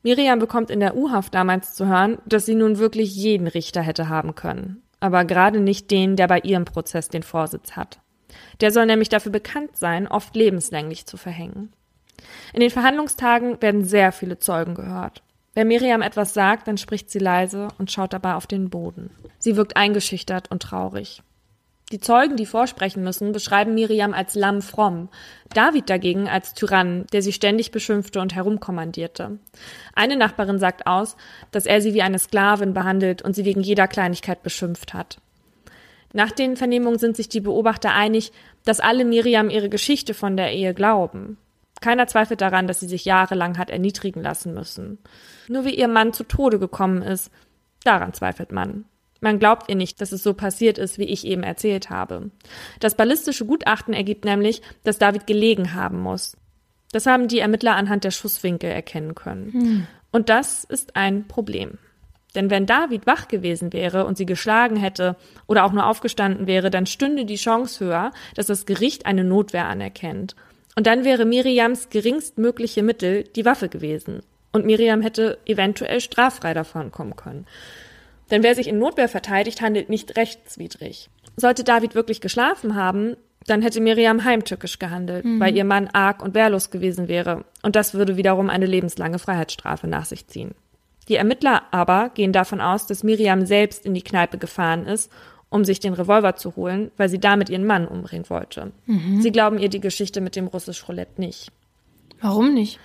Speaker 1: Miriam bekommt in der U-Haft damals zu hören, dass sie nun wirklich jeden Richter hätte haben können, aber gerade nicht den, der bei ihrem Prozess den Vorsitz hat. Der soll nämlich dafür bekannt sein, oft lebenslänglich zu verhängen. In den Verhandlungstagen werden sehr viele Zeugen gehört. Wenn Miriam etwas sagt, dann spricht sie leise und schaut dabei auf den Boden. Sie wirkt eingeschüchtert und traurig. Die Zeugen, die vorsprechen müssen, beschreiben Miriam als lamm fromm, David dagegen als Tyrann, der sie ständig beschimpfte und herumkommandierte. Eine Nachbarin sagt aus, dass er sie wie eine Sklavin behandelt und sie wegen jeder Kleinigkeit beschimpft hat. Nach den Vernehmungen sind sich die Beobachter einig, dass alle Miriam ihre Geschichte von der Ehe glauben. Keiner zweifelt daran, dass sie sich jahrelang hat erniedrigen lassen müssen. Nur wie ihr Mann zu Tode gekommen ist, daran zweifelt man. Man glaubt ihr nicht, dass es so passiert ist, wie ich eben erzählt habe. Das ballistische Gutachten ergibt nämlich, dass David gelegen haben muss. Das haben die Ermittler anhand der Schusswinkel erkennen können. Hm. Und das ist ein Problem. Denn wenn David wach gewesen wäre und sie geschlagen hätte oder auch nur aufgestanden wäre, dann stünde die Chance höher, dass das Gericht eine Notwehr anerkennt. Und dann wäre Miriams geringstmögliche Mittel die Waffe gewesen. Und Miriam hätte eventuell straffrei davon kommen können. Denn wer sich in Notwehr verteidigt, handelt nicht rechtswidrig. Sollte David wirklich geschlafen haben, dann hätte Miriam heimtückisch gehandelt, mhm. weil ihr Mann arg und wehrlos gewesen wäre. Und das würde wiederum eine lebenslange Freiheitsstrafe nach sich ziehen. Die Ermittler aber gehen davon aus, dass Miriam selbst in die Kneipe gefahren ist um sich den Revolver zu holen, weil sie damit ihren Mann umbringen wollte. Mhm. Sie glauben ihr die Geschichte mit dem russisch Roulette nicht.
Speaker 2: Warum nicht?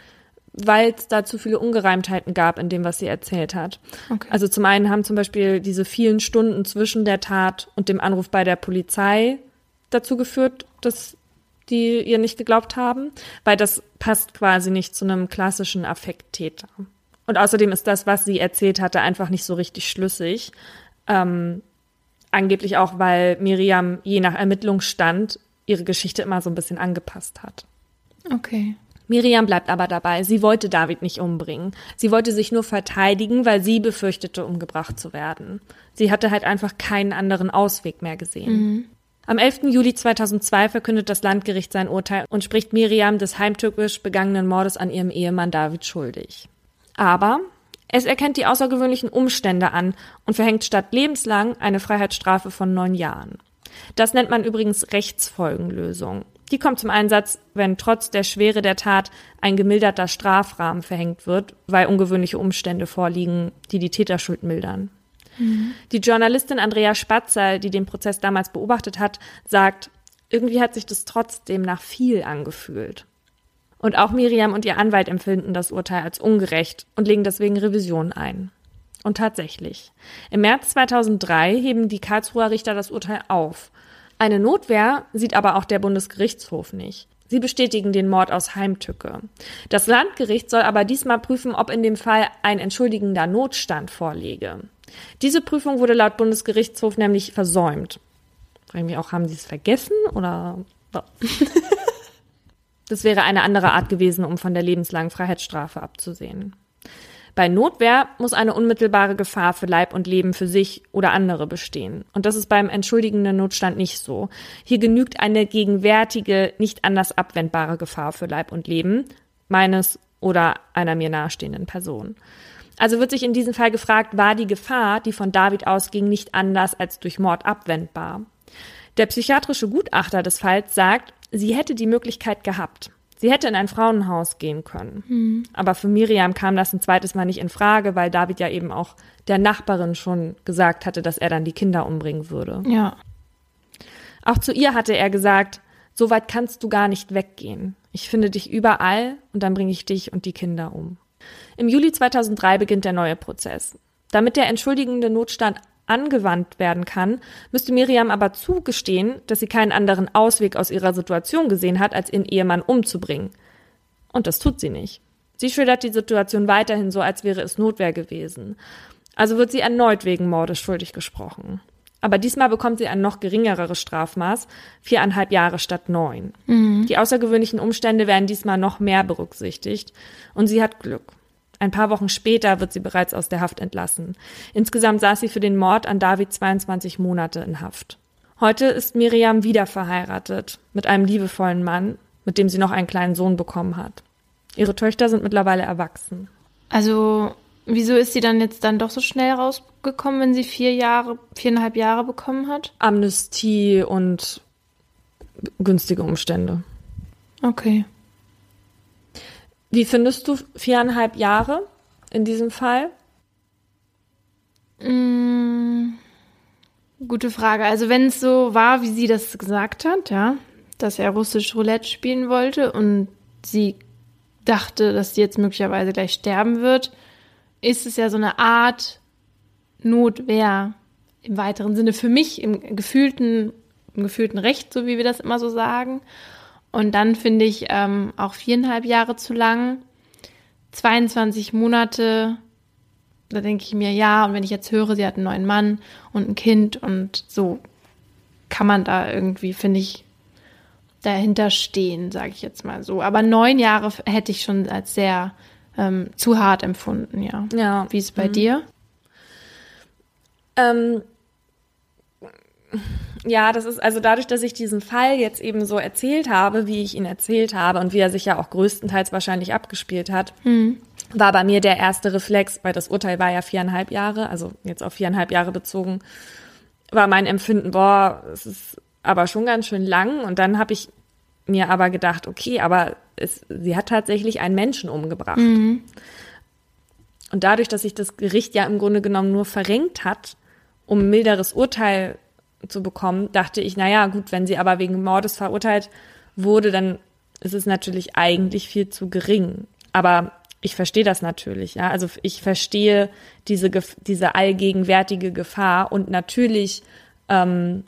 Speaker 1: Weil es da zu viele Ungereimtheiten gab in dem, was sie erzählt hat. Okay. Also zum einen haben zum Beispiel diese vielen Stunden zwischen der Tat und dem Anruf bei der Polizei dazu geführt, dass die ihr nicht geglaubt haben, weil das passt quasi nicht zu einem klassischen Affekttäter. Und außerdem ist das, was sie erzählt hatte, einfach nicht so richtig schlüssig. Ähm, Angeblich auch, weil Miriam je nach Ermittlungsstand ihre Geschichte immer so ein bisschen angepasst hat.
Speaker 2: Okay.
Speaker 1: Miriam bleibt aber dabei. Sie wollte David nicht umbringen. Sie wollte sich nur verteidigen, weil sie befürchtete, umgebracht zu werden. Sie hatte halt einfach keinen anderen Ausweg mehr gesehen. Mhm. Am 11. Juli 2002 verkündet das Landgericht sein Urteil und spricht Miriam des heimtückisch begangenen Mordes an ihrem Ehemann David schuldig. Aber es erkennt die außergewöhnlichen Umstände an und verhängt statt lebenslang eine Freiheitsstrafe von neun Jahren. Das nennt man übrigens Rechtsfolgenlösung. Die kommt zum Einsatz, wenn trotz der Schwere der Tat ein gemilderter Strafrahmen verhängt wird, weil ungewöhnliche Umstände vorliegen, die die Täterschuld mildern. Mhm. Die Journalistin Andrea Spatzer, die den Prozess damals beobachtet hat, sagt, irgendwie hat sich das trotzdem nach viel angefühlt. Und auch Miriam und ihr Anwalt empfinden das Urteil als ungerecht und legen deswegen Revision ein. Und tatsächlich. Im März 2003 heben die Karlsruher Richter das Urteil auf. Eine Notwehr sieht aber auch der Bundesgerichtshof nicht. Sie bestätigen den Mord aus Heimtücke. Das Landgericht soll aber diesmal prüfen, ob in dem Fall ein entschuldigender Notstand vorliege. Diese Prüfung wurde laut Bundesgerichtshof nämlich versäumt. Mich auch, haben Sie es vergessen oder? das wäre eine andere Art gewesen, um von der lebenslangen Freiheitsstrafe abzusehen. Bei Notwehr muss eine unmittelbare Gefahr für Leib und Leben für sich oder andere bestehen. Und das ist beim entschuldigenden Notstand nicht so. Hier genügt eine gegenwärtige, nicht anders abwendbare Gefahr für Leib und Leben meines oder einer mir nahestehenden Person. Also wird sich in diesem Fall gefragt, war die Gefahr, die von David ausging, nicht anders als durch Mord abwendbar? Der psychiatrische Gutachter des Falls sagt, sie hätte die Möglichkeit gehabt. Sie hätte in ein Frauenhaus gehen können. Mhm. Aber für Miriam kam das ein zweites Mal nicht in Frage, weil David ja eben auch der Nachbarin schon gesagt hatte, dass er dann die Kinder umbringen würde.
Speaker 2: Ja.
Speaker 1: Auch zu ihr hatte er gesagt, so weit kannst du gar nicht weggehen. Ich finde dich überall und dann bringe ich dich und die Kinder um. Im Juli 2003 beginnt der neue Prozess. Damit der entschuldigende Notstand angewandt werden kann, müsste Miriam aber zugestehen, dass sie keinen anderen Ausweg aus ihrer Situation gesehen hat, als ihren Ehemann umzubringen. Und das tut sie nicht. Sie schildert die Situation weiterhin so, als wäre es Notwehr gewesen. Also wird sie erneut wegen Mordes schuldig gesprochen. Aber diesmal bekommt sie ein noch geringeres Strafmaß, viereinhalb Jahre statt neun. Mhm. Die außergewöhnlichen Umstände werden diesmal noch mehr berücksichtigt. Und sie hat Glück. Ein paar Wochen später wird sie bereits aus der Haft entlassen. Insgesamt saß sie für den Mord an David 22 Monate in Haft. Heute ist Miriam wieder verheiratet mit einem liebevollen Mann, mit dem sie noch einen kleinen Sohn bekommen hat. Ihre Töchter sind mittlerweile erwachsen.
Speaker 2: Also, wieso ist sie dann jetzt dann doch so schnell rausgekommen, wenn sie vier Jahre, viereinhalb Jahre bekommen hat?
Speaker 1: Amnestie und günstige Umstände.
Speaker 2: Okay.
Speaker 1: Wie findest du viereinhalb Jahre in diesem Fall?
Speaker 2: Mm, gute Frage. Also wenn es so war, wie sie das gesagt hat, ja, dass er russisch Roulette spielen wollte und sie dachte, dass sie jetzt möglicherweise gleich sterben wird, ist es ja so eine Art Notwehr im weiteren Sinne für mich im gefühlten, im gefühlten Recht, so wie wir das immer so sagen. Und dann finde ich ähm, auch viereinhalb Jahre zu lang. 22 Monate, da denke ich mir, ja, und wenn ich jetzt höre, sie hat einen neuen Mann und ein Kind und so kann man da irgendwie, finde ich, dahinter stehen, sage ich jetzt mal so. Aber neun Jahre hätte ich schon als sehr ähm, zu hart empfunden, ja.
Speaker 1: Ja.
Speaker 2: Wie ist es bei mhm. dir?
Speaker 1: Ähm, ja, das ist also dadurch, dass ich diesen Fall jetzt eben so erzählt habe, wie ich ihn erzählt habe und wie er sich ja auch größtenteils wahrscheinlich abgespielt hat, mhm. war bei mir der erste Reflex, weil das Urteil war ja viereinhalb Jahre, also jetzt auf viereinhalb Jahre bezogen, war mein Empfinden, boah, es ist aber schon ganz schön lang. Und dann habe ich mir aber gedacht, okay, aber es, sie hat tatsächlich einen Menschen umgebracht. Mhm. Und dadurch, dass sich das Gericht ja im Grunde genommen nur verrenkt hat, um ein milderes Urteil zu bekommen, dachte ich, naja, gut, wenn sie aber wegen Mordes verurteilt wurde, dann ist es natürlich eigentlich viel zu gering. Aber ich verstehe das natürlich, ja. Also ich verstehe diese, diese allgegenwärtige Gefahr und natürlich, ähm,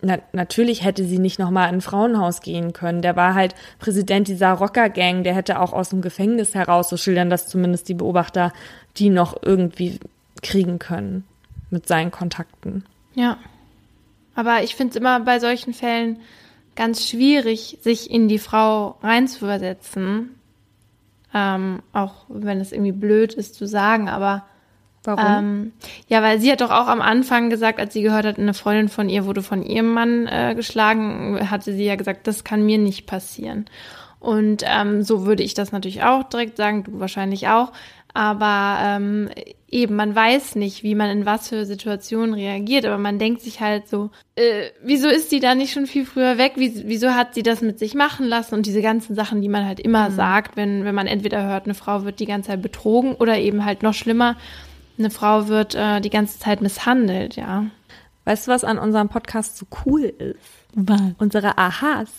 Speaker 1: na, natürlich hätte sie nicht nochmal in ein Frauenhaus gehen können. Der war halt Präsident dieser Rocker-Gang, der hätte auch aus dem Gefängnis heraus, so schildern das zumindest die Beobachter, die noch irgendwie kriegen können mit seinen Kontakten.
Speaker 2: Ja. Aber ich finde es immer bei solchen Fällen ganz schwierig, sich in die Frau reinzuversetzen. Ähm, auch wenn es irgendwie blöd ist zu sagen, aber
Speaker 1: Warum? Ähm,
Speaker 2: ja, weil sie hat doch auch am Anfang gesagt, als sie gehört hat, eine Freundin von ihr wurde von ihrem Mann äh, geschlagen, hatte sie ja gesagt, das kann mir nicht passieren. Und ähm, so würde ich das natürlich auch direkt sagen, du wahrscheinlich auch. Aber ähm, eben, man weiß nicht, wie man in was für Situationen reagiert, aber man denkt sich halt so, äh, wieso ist sie da nicht schon viel früher weg? Wie, wieso hat sie das mit sich machen lassen? Und diese ganzen Sachen, die man halt immer mhm. sagt, wenn, wenn man entweder hört, eine Frau wird die ganze Zeit betrogen oder eben halt noch schlimmer, Eine Frau wird äh, die ganze Zeit misshandelt, ja.
Speaker 1: Weißt du, was an unserem Podcast so cool ist?
Speaker 2: Was?
Speaker 1: Unsere Ahas.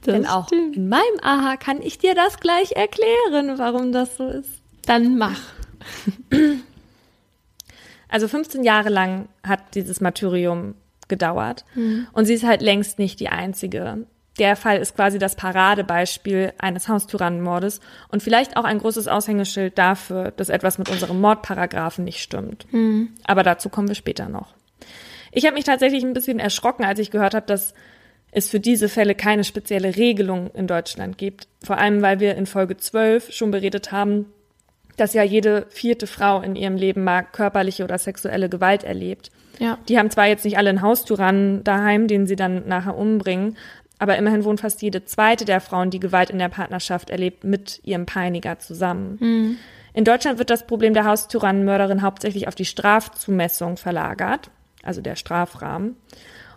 Speaker 2: Das
Speaker 1: Denn auch
Speaker 2: stimmt.
Speaker 1: in meinem Aha kann ich dir das gleich erklären, warum das so ist.
Speaker 2: Dann mach.
Speaker 1: Also 15 Jahre lang hat dieses Martyrium gedauert. Und sie ist halt längst nicht die einzige. Der Fall ist quasi das Paradebeispiel eines Haustyrannenmordes und vielleicht auch ein großes Aushängeschild dafür, dass etwas mit unserem Mordparagraphen nicht stimmt. Aber dazu kommen wir später noch. Ich habe mich tatsächlich ein bisschen erschrocken, als ich gehört habe, dass es für diese Fälle keine spezielle Regelung in Deutschland gibt. Vor allem, weil wir in Folge 12 schon beredet haben, dass ja jede vierte Frau in ihrem Leben mal körperliche oder sexuelle Gewalt erlebt.
Speaker 2: Ja.
Speaker 1: Die haben zwar jetzt nicht alle einen Haustyrannen daheim, den sie dann nachher umbringen, aber immerhin wohnt fast jede zweite der Frauen, die Gewalt in der Partnerschaft erlebt, mit ihrem Peiniger zusammen. In Deutschland wird das Problem der Haustyrannenmörderin hauptsächlich auf die Strafzumessung verlagert, also der Strafrahmen.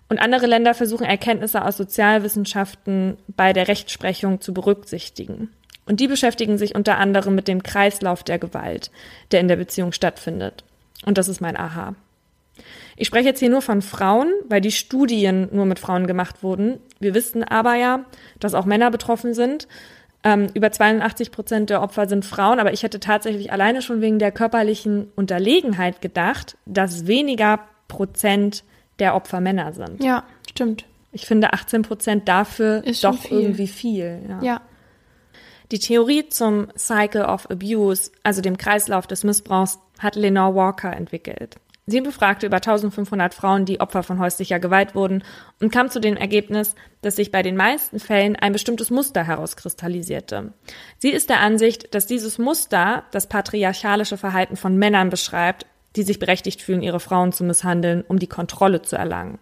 Speaker 1: Und andere Länder versuchen Erkenntnisse aus Sozialwissenschaften bei der Rechtsprechung zu berücksichtigen. Und die beschäftigen sich unter anderem mit dem Kreislauf der Gewalt, der in der Beziehung stattfindet. Und das ist mein Aha. Ich spreche jetzt hier nur von Frauen, weil die Studien nur mit Frauen gemacht wurden. Wir wissen aber ja, dass auch Männer betroffen sind. Ähm, über 82 Prozent der Opfer sind Frauen, aber ich hätte tatsächlich alleine schon wegen der körperlichen Unterlegenheit gedacht, dass weniger Prozent der Opfer Männer sind.
Speaker 2: Ja, stimmt.
Speaker 1: Ich finde 18 Prozent dafür
Speaker 2: Ist
Speaker 1: doch
Speaker 2: viel.
Speaker 1: irgendwie viel. Ja.
Speaker 2: Ja.
Speaker 1: Die Theorie zum Cycle of Abuse, also dem Kreislauf des Missbrauchs, hat Lenore Walker entwickelt. Sie befragte über 1500 Frauen, die Opfer von häuslicher Gewalt wurden und kam zu dem Ergebnis, dass sich bei den meisten Fällen ein bestimmtes Muster herauskristallisierte. Sie ist der Ansicht, dass dieses Muster das patriarchalische Verhalten von Männern beschreibt, die sich berechtigt fühlen, ihre Frauen zu misshandeln, um die Kontrolle zu erlangen.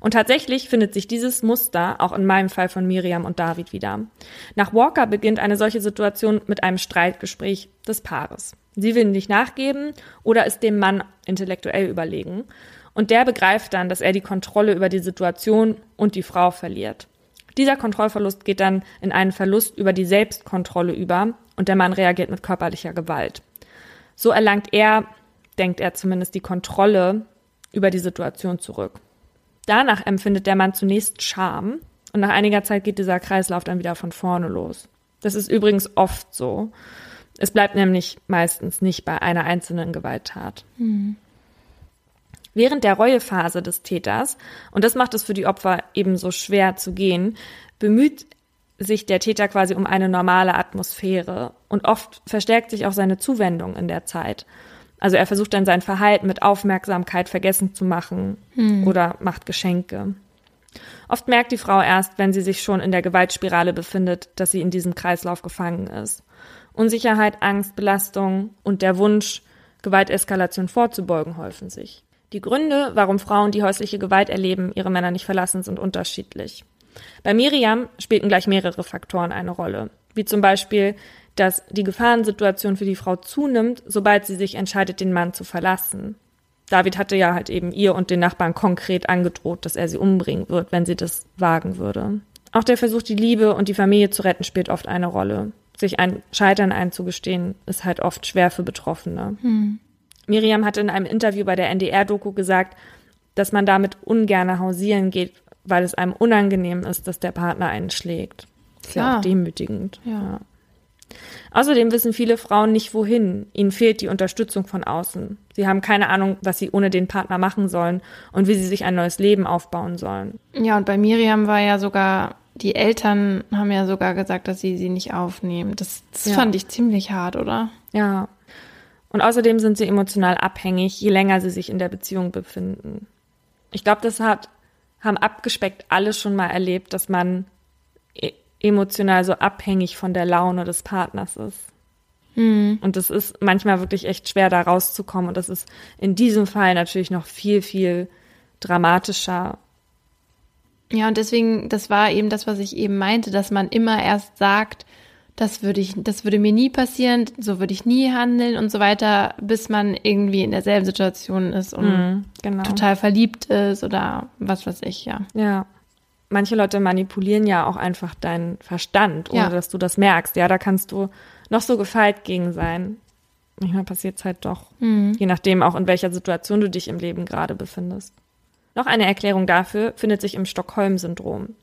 Speaker 1: Und tatsächlich findet sich dieses Muster auch in meinem Fall von Miriam und David wieder. Nach Walker beginnt eine solche Situation mit einem Streitgespräch des Paares. Sie will nicht nachgeben oder ist dem Mann intellektuell überlegen. Und der begreift dann, dass er die Kontrolle über die Situation und die Frau verliert. Dieser Kontrollverlust geht dann in einen Verlust über die Selbstkontrolle über und der Mann reagiert mit körperlicher Gewalt. So erlangt er, denkt er zumindest, die Kontrolle über die Situation zurück. Danach empfindet der Mann zunächst Scham und nach einiger Zeit geht dieser Kreislauf dann wieder von vorne los. Das ist übrigens oft so. Es bleibt nämlich meistens nicht bei einer einzelnen Gewalttat. Während der Reuephase des Täters, und das macht es für die Opfer ebenso schwer zu gehen, bemüht sich der Täter quasi um eine normale Atmosphäre und oft verstärkt sich auch seine Zuwendung in der Zeit. Also er versucht dann sein Verhalten mit Aufmerksamkeit vergessen zu machen oder macht Geschenke. Oft merkt die Frau erst, wenn sie sich schon in der Gewaltspirale befindet, dass sie in diesem Kreislauf gefangen ist. Unsicherheit, Angst, Belastung und der Wunsch, Gewalteskalation vorzubeugen, häufen sich. Die Gründe, warum Frauen, die häusliche Gewalt erleben, ihre Männer nicht verlassen, sind unterschiedlich. Bei Miriam spielten gleich mehrere Faktoren eine Rolle, wie zum Beispiel, dass die Gefahrensituation für die Frau zunimmt, sobald sie sich entscheidet, den Mann zu verlassen. David hatte ja halt eben ihr und den Nachbarn konkret angedroht, dass er sie umbringen wird, wenn sie das wagen würde. Auch der Versuch, die Liebe und die Familie zu retten, spielt oft eine Rolle. Sich ein Scheitern einzugestehen, ist halt oft schwer für Betroffene. Miriam hatte in einem Interview bei der NDR-Doku gesagt, dass man damit ungerne hausieren geht, weil es einem unangenehm ist, dass der Partner einen schlägt. Ist ja
Speaker 2: Klar.
Speaker 1: auch demütigend.
Speaker 2: Ja.
Speaker 1: Außerdem wissen viele Frauen nicht wohin. Ihnen fehlt die Unterstützung von außen. Sie haben keine Ahnung, was sie ohne den Partner machen sollen und wie sie sich ein neues Leben aufbauen sollen.
Speaker 2: Ja, und bei Miriam war ja sogar, die Eltern haben ja sogar gesagt, dass sie sie nicht aufnehmen. Das, das
Speaker 1: Ja.
Speaker 2: fand ich ziemlich hart, oder?
Speaker 1: Ja. Und außerdem sind sie emotional abhängig, je länger sie sich in der Beziehung befinden. Ich glaube, das hat, haben abgespeckt alle schon mal erlebt, dass man emotional so abhängig von der Laune des Partners ist. Und das ist manchmal wirklich echt schwer, da rauszukommen. Und das ist in diesem Fall natürlich noch viel, viel dramatischer.
Speaker 2: Ja, und deswegen, das war eben das, was ich eben meinte, dass man immer erst sagt, das würde ich, das würde mir nie passieren, so würde ich nie handeln und so weiter, bis man irgendwie in derselben Situation ist und
Speaker 1: Genau.
Speaker 2: total verliebt ist oder was weiß ich, ja.
Speaker 1: Ja. Manche Leute manipulieren ja auch einfach deinen Verstand, ohne
Speaker 2: Ja.
Speaker 1: dass du das merkst. Ja, da kannst du noch so gefeit gegen sein. manchmal passiert es halt doch. Mhm. Je nachdem auch, in welcher Situation du dich im Leben gerade befindest. Noch eine Erklärung dafür findet sich im Stockholm-Syndrom.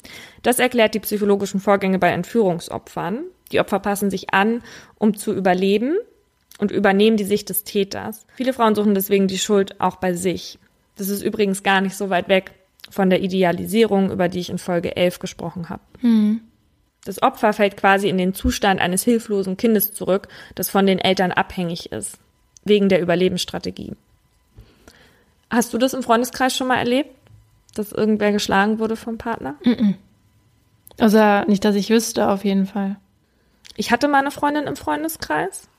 Speaker 1: Das erklärt die psychologischen Vorgänge bei Entführungsopfern. Die Opfer passen sich an, um zu überleben und übernehmen die Sicht des Täters. Viele Frauen suchen deswegen die Schuld auch bei sich. Das ist übrigens gar nicht so weit weg von der Idealisierung, über die ich in Folge 11 gesprochen habe. Mhm. Das Opfer fällt quasi in den Zustand eines hilflosen Kindes zurück, das von den Eltern abhängig ist, wegen der Überlebensstrategie. Hast du das im Freundeskreis schon mal erlebt, dass irgendwer geschlagen wurde vom Partner? -mm.
Speaker 2: Also nicht, dass ich wüsste, auf jeden Fall.
Speaker 1: Ich hatte mal eine Freundin im Freundeskreis,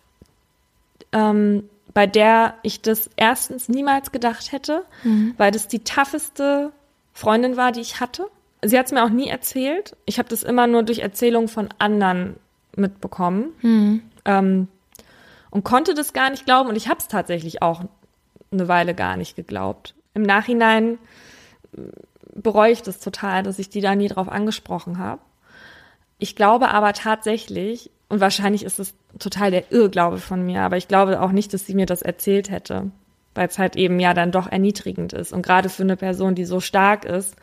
Speaker 1: ähm, bei der ich das erstens niemals gedacht hätte, mhm. weil das die tougheste Freundin war, die ich hatte. Sie hat es mir auch nie erzählt. Ich habe das immer nur durch Erzählungen von anderen mitbekommen mhm. ähm, und konnte das gar nicht glauben. Und ich habe es tatsächlich auch eine Weile gar nicht geglaubt. Im Nachhinein äh, bereue ich das total, dass ich die da nie drauf angesprochen habe. Ich glaube aber tatsächlich, und wahrscheinlich ist es total der Irrglaube von mir, aber ich glaube auch nicht, dass sie mir das erzählt hätte, weil es halt eben ja dann doch erniedrigend ist. Und gerade für eine Person, die so stark ist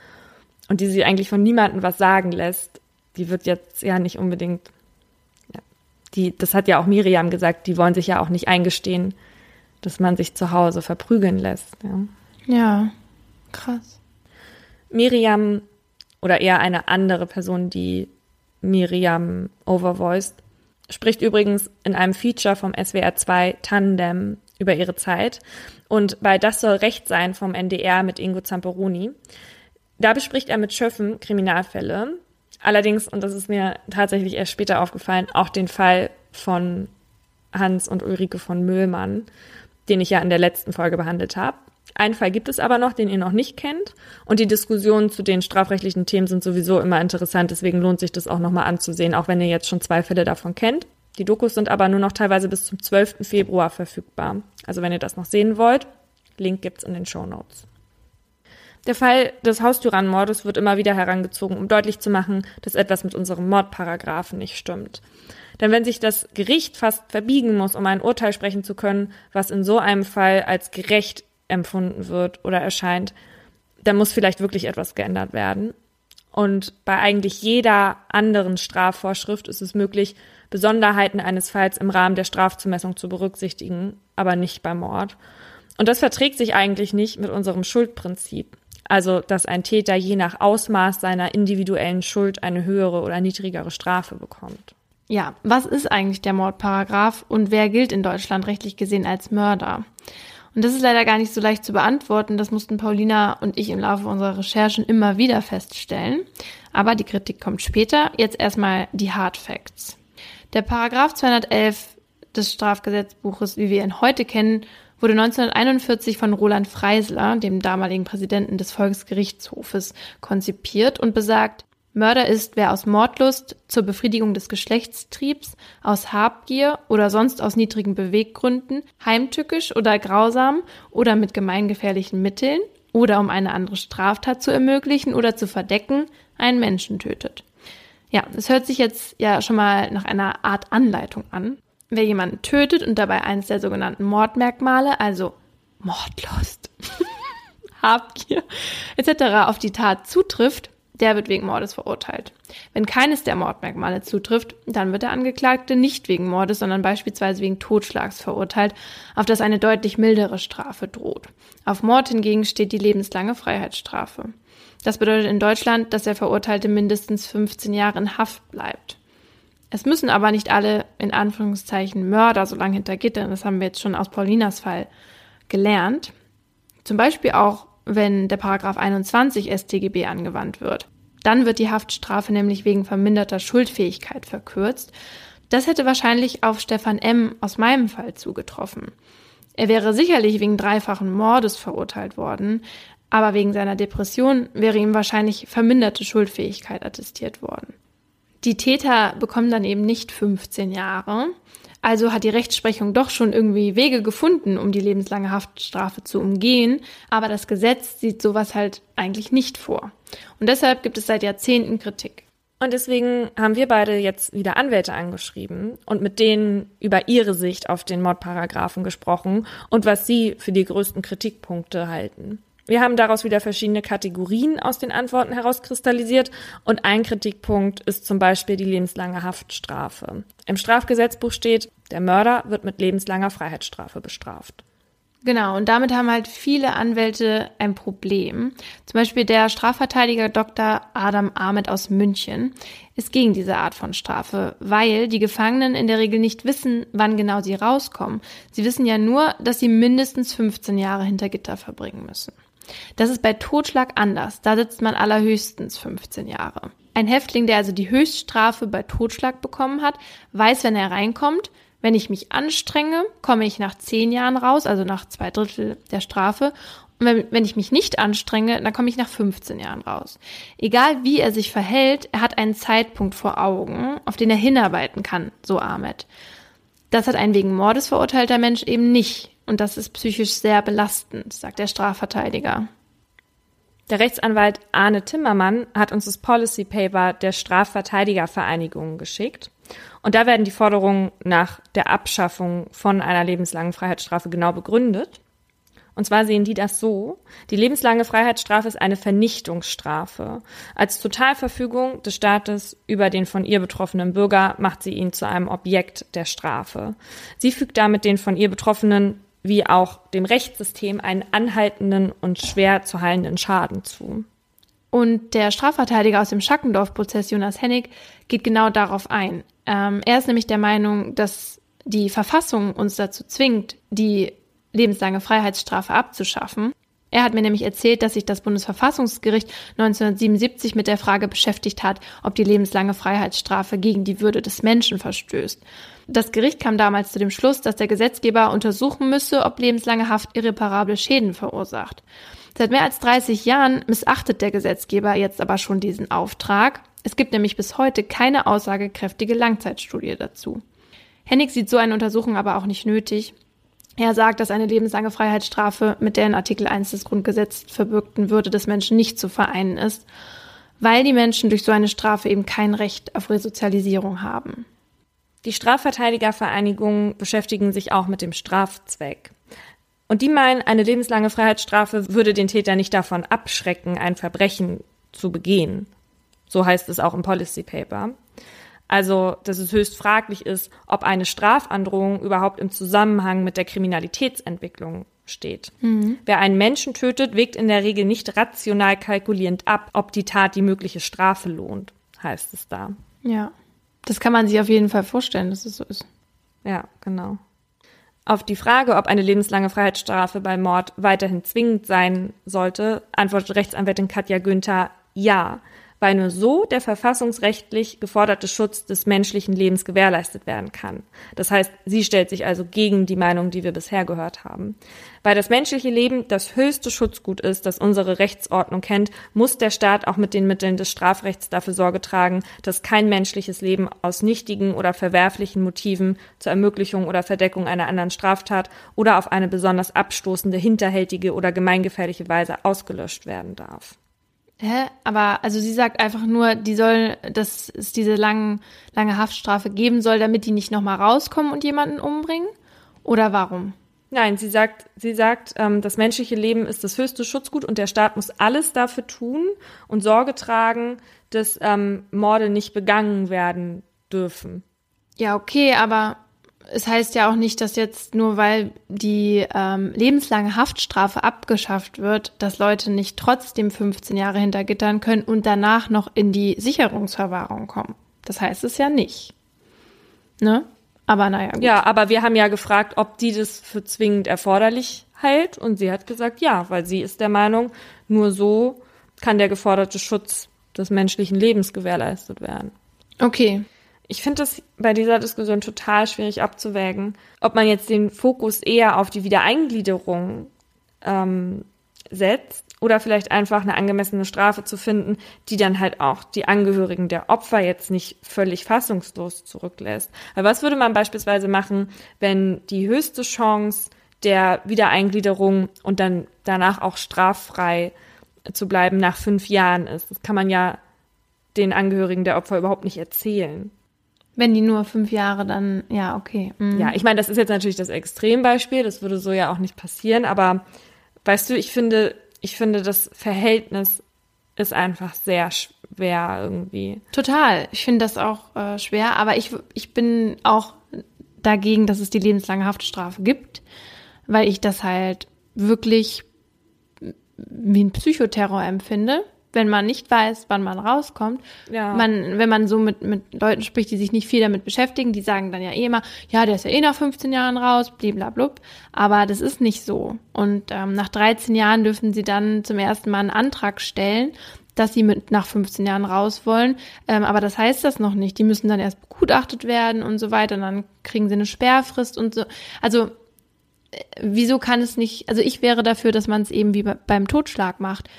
Speaker 1: und die sich eigentlich von niemandem was sagen lässt, die wird jetzt ja nicht unbedingt, ja, die, das hat ja auch Miriam gesagt, die wollen sich ja auch nicht eingestehen, dass man sich zu Hause verprügeln lässt.
Speaker 2: Ja, ja krass.
Speaker 1: Miriam oder eher eine andere Person, die Miriam overvoiced, spricht übrigens in einem Feature vom SWR 2 Tandem über ihre Zeit und bei Das soll Recht sein vom NDR mit Ingo Zamperoni. Da bespricht er mit Schöffen Kriminalfälle. Allerdings, und das ist mir tatsächlich erst später aufgefallen, auch den Fall von Hans und Ulrike von Müllmann den ich ja in der letzten Folge behandelt habe. Einen Fall gibt es aber noch, den ihr noch nicht kennt. Und die Diskussionen zu den strafrechtlichen Themen sind sowieso immer interessant. Deswegen lohnt sich das auch nochmal anzusehen, auch wenn ihr jetzt schon zwei Fälle davon kennt. Die Dokus sind aber nur noch teilweise bis zum 12. Februar verfügbar. Also wenn ihr das noch sehen wollt, Link gibt's in den Show Notes. Der Fall des Haustyrannenmordes wird immer wieder herangezogen, um deutlich zu machen, dass etwas mit unserem Mordparagraphen nicht stimmt. Denn wenn sich das Gericht fast verbiegen muss, um ein Urteil sprechen zu können, was in so einem Fall als gerecht empfunden wird oder erscheint, dann muss vielleicht wirklich etwas geändert werden. Und bei eigentlich jeder anderen Strafvorschrift ist es möglich, Besonderheiten eines Falls im Rahmen der Strafzumessung zu berücksichtigen, aber nicht beim Mord. Und das verträgt sich eigentlich nicht mit unserem Schuldprinzip. Also, dass ein Täter je nach Ausmaß seiner individuellen Schuld eine höhere oder niedrigere Strafe bekommt.
Speaker 2: Ja, was ist eigentlich der Mordparagraph und wer gilt in Deutschland rechtlich gesehen als Mörder? Und das ist leider gar nicht so leicht zu beantworten. Das mussten Paulina und ich im Laufe unserer Recherchen immer wieder feststellen. Aber die Kritik kommt später. Jetzt erstmal die Hard Facts. Der Paragraph 211 des Strafgesetzbuches, wie wir ihn heute kennen, wurde 1941 von Roland Freisler, dem damaligen Präsidenten des Volksgerichtshofes, konzipiert und besagt, Mörder ist, wer aus Mordlust zur Befriedigung des Geschlechtstriebs, aus Habgier oder sonst aus niedrigen Beweggründen, heimtückisch oder grausam oder mit gemeingefährlichen Mitteln oder um eine andere Straftat zu ermöglichen oder zu verdecken, einen Menschen tötet. Ja, es hört sich jetzt ja schon mal nach einer Art Anleitung an. Wer jemanden tötet und dabei eines der sogenannten Mordmerkmale, also Mordlust, Habgier etc. auf die Tat zutrifft, der wird wegen Mordes verurteilt. Wenn keines der Mordmerkmale zutrifft, dann wird der Angeklagte nicht wegen Mordes, sondern beispielsweise wegen Totschlags verurteilt, auf das eine deutlich mildere Strafe droht. Auf Mord hingegen steht die lebenslange Freiheitsstrafe. Das bedeutet in Deutschland, dass der Verurteilte mindestens 15 Jahre in Haft bleibt. Es müssen aber nicht alle in Anführungszeichen Mörder so lange hinter Gittern, das haben wir jetzt schon aus Paulinas Fall gelernt. Zum Beispiel auch wenn der Paragraph 21 StGB angewandt wird. Dann wird die Haftstrafe nämlich wegen verminderter Schuldfähigkeit verkürzt. Das hätte wahrscheinlich auf Stefan M. aus meinem Fall zugetroffen. Er wäre sicherlich wegen dreifachen Mordes verurteilt worden, aber wegen seiner Depression wäre ihm wahrscheinlich verminderte Schuldfähigkeit attestiert worden. Die Täter bekommen dann eben nicht 15 Jahre, also hat die Rechtsprechung doch schon irgendwie Wege gefunden, um die lebenslange Haftstrafe zu umgehen, aber das Gesetz sieht sowas halt eigentlich nicht vor. Und deshalb gibt es seit Jahrzehnten Kritik.
Speaker 1: Und deswegen haben wir beide jetzt wieder Anwälte angeschrieben und mit denen über ihre Sicht auf den Mordparagraphen gesprochen und was sie für die größten Kritikpunkte halten. Wir haben daraus wieder verschiedene Kategorien aus den Antworten herauskristallisiert und ein Kritikpunkt ist zum Beispiel die lebenslange Haftstrafe. Im Strafgesetzbuch steht, der Mörder wird mit lebenslanger Freiheitsstrafe bestraft.
Speaker 2: Genau, und damit haben halt viele Anwälte ein Problem. Zum Beispiel der Strafverteidiger Dr. Adam Ahmed aus München ist gegen diese Art von Strafe, weil die Gefangenen in der Regel nicht wissen, wann genau sie rauskommen. Sie wissen ja nur, dass sie mindestens 15 Jahre hinter Gitter verbringen müssen. Das ist bei Totschlag anders. Da sitzt man allerhöchstens 15 Jahre. Ein Häftling, der also die Höchststrafe bei Totschlag bekommen hat, weiß, wenn er reinkommt, wenn ich mich anstrenge, komme ich nach zehn Jahren raus, also nach zwei Drittel der Strafe. Und wenn, wenn ich mich nicht anstrenge, dann komme ich nach 15 Jahren raus. Egal wie er sich verhält, er hat einen Zeitpunkt vor Augen, auf den er hinarbeiten kann, so Ahmed. Das hat ein wegen Mordes verurteilter Mensch eben nicht. Und das ist psychisch sehr belastend, sagt der Strafverteidiger.
Speaker 1: Der Rechtsanwalt Arne Timmermann hat uns das Policy Paper der Strafverteidigervereinigung geschickt. Und da werden die Forderungen nach der Abschaffung von einer lebenslangen Freiheitsstrafe genau begründet. Und zwar sehen die das so, die lebenslange Freiheitsstrafe ist eine Vernichtungsstrafe. Als Totalverfügung des Staates über den von ihr betroffenen Bürger macht sie ihn zu einem Objekt der Strafe. Sie fügt damit den von ihr Betroffenen wie auch dem Rechtssystem einen anhaltenden und schwer zu heilenden Schaden zu.
Speaker 2: Und der Strafverteidiger aus dem Schackendorf-Prozess, Jonas Hennig, geht genau darauf ein. Ähm, er ist nämlich der Meinung, dass die Verfassung uns dazu zwingt, die lebenslange Freiheitsstrafe abzuschaffen. Er hat mir nämlich erzählt, dass sich das Bundesverfassungsgericht 1977 mit der Frage beschäftigt hat, ob die lebenslange Freiheitsstrafe gegen die Würde des Menschen verstößt. Das Gericht kam damals zu dem Schluss, dass der Gesetzgeber untersuchen müsse, ob lebenslange Haft irreparable Schäden verursacht. Seit mehr als 30 Jahren missachtet der Gesetzgeber jetzt aber schon diesen Auftrag es gibt nämlich bis heute keine aussagekräftige Langzeitstudie dazu. Hennig sieht so eine Untersuchung aber auch nicht nötig. Er sagt, dass eine lebenslange Freiheitsstrafe mit der in Artikel 1 des Grundgesetzes verbürgten Würde des Menschen nicht zu vereinen ist, weil die Menschen durch so eine Strafe eben kein Recht auf Resozialisierung haben.
Speaker 1: Die Strafverteidigervereinigungen beschäftigen sich auch mit dem Strafzweck. Und die meinen, eine lebenslange Freiheitsstrafe würde den Täter nicht davon abschrecken, ein Verbrechen zu begehen. So heißt es auch im Policy Paper. Also, dass es höchst fraglich ist, ob eine Strafandrohung überhaupt im Zusammenhang mit der Kriminalitätsentwicklung steht. Mhm. Wer einen Menschen tötet, wägt in der Regel nicht rational kalkulierend ab, ob die Tat die mögliche Strafe lohnt, heißt es da.
Speaker 2: Ja, das kann man sich auf jeden Fall vorstellen, dass es so ist.
Speaker 1: Ja, genau. Auf die Frage, ob eine lebenslange Freiheitsstrafe bei Mord weiterhin zwingend sein sollte, antwortet Rechtsanwältin Katja Günther ja weil nur so der verfassungsrechtlich geforderte Schutz des menschlichen Lebens gewährleistet werden kann. Das heißt, sie stellt sich also gegen die Meinung, die wir bisher gehört haben. Weil das menschliche Leben das höchste Schutzgut ist, das unsere Rechtsordnung kennt, muss der Staat auch mit den Mitteln des Strafrechts dafür Sorge tragen, dass kein menschliches Leben aus nichtigen oder verwerflichen Motiven zur Ermöglichung oder Verdeckung einer anderen Straftat oder auf eine besonders abstoßende, hinterhältige oder gemeingefährliche Weise ausgelöscht werden darf.
Speaker 2: Hä? Aber also sie sagt einfach nur, die soll, dass es diese lang, lange Haftstrafe geben soll, damit die nicht nochmal rauskommen und jemanden umbringen? Oder warum?
Speaker 1: Nein, sie sagt, sie sagt, ähm, das menschliche Leben ist das höchste Schutzgut und der Staat muss alles dafür tun und Sorge tragen, dass ähm, Morde nicht begangen werden dürfen.
Speaker 2: Ja, okay, aber es heißt ja auch nicht, dass jetzt nur weil die ähm, lebenslange Haftstrafe abgeschafft wird, dass Leute nicht trotzdem 15 Jahre hintergittern können und danach noch in die Sicherungsverwahrung kommen. Das heißt es ja nicht. Ne? Aber naja. Gut.
Speaker 1: Ja, aber wir haben ja gefragt, ob die das für zwingend erforderlich hält und sie hat gesagt, ja, weil sie ist der Meinung, nur so kann der geforderte Schutz des menschlichen Lebens gewährleistet werden.
Speaker 2: Okay,
Speaker 1: ich finde es bei dieser Diskussion total schwierig abzuwägen, ob man jetzt den Fokus eher auf die Wiedereingliederung ähm, setzt oder vielleicht einfach eine angemessene Strafe zu finden, die dann halt auch die Angehörigen der Opfer jetzt nicht völlig fassungslos zurücklässt. Weil was würde man beispielsweise machen, wenn die höchste Chance der Wiedereingliederung und dann danach auch straffrei zu bleiben nach fünf Jahren ist? Das kann man ja den Angehörigen der Opfer überhaupt nicht erzählen.
Speaker 2: Wenn die nur fünf Jahre dann, ja, okay.
Speaker 1: Mhm. Ja, ich meine, das ist jetzt natürlich das Extrembeispiel, das würde so ja auch nicht passieren, aber weißt du, ich finde, ich finde, das Verhältnis ist einfach sehr schwer irgendwie.
Speaker 2: Total. Ich finde das auch äh, schwer, aber ich, ich bin auch dagegen, dass es die lebenslange Haftstrafe gibt, weil ich das halt wirklich wie ein Psychoterror empfinde wenn man nicht weiß, wann man rauskommt. Ja. Man, wenn man so mit, mit Leuten spricht, die sich nicht viel damit beschäftigen, die sagen dann ja eh immer, ja, der ist ja eh nach 15 Jahren raus, bliblablub. Aber das ist nicht so. Und ähm, nach 13 Jahren dürfen sie dann zum ersten Mal einen Antrag stellen, dass sie mit nach 15 Jahren raus wollen. Ähm, aber das heißt das noch nicht. Die müssen dann erst begutachtet werden und so weiter. Und dann kriegen sie eine Sperrfrist und so. Also äh, wieso kann es nicht, also ich wäre dafür, dass man es eben wie beim Totschlag macht.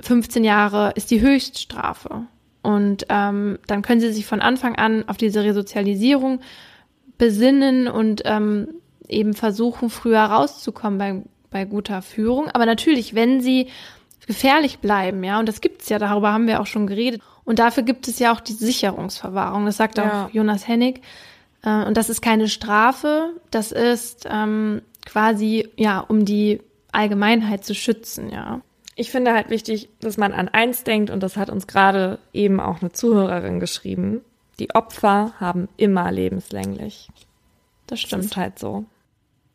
Speaker 2: 15 Jahre ist die Höchststrafe. Und ähm, dann können sie sich von Anfang an auf diese Resozialisierung besinnen und ähm, eben versuchen, früher rauszukommen bei, bei guter Führung. Aber natürlich, wenn sie gefährlich bleiben, ja, und das gibt's ja, darüber haben wir auch schon geredet. Und dafür gibt es ja auch die Sicherungsverwahrung, das sagt ja. auch Jonas Hennig. Äh, und das ist keine Strafe, das ist ähm, quasi, ja, um die Allgemeinheit zu schützen, ja
Speaker 1: ich finde halt wichtig, dass man an eins denkt, und das hat uns gerade eben auch eine Zuhörerin geschrieben. Die Opfer haben immer lebenslänglich.
Speaker 2: Das stimmt.
Speaker 1: Das halt so.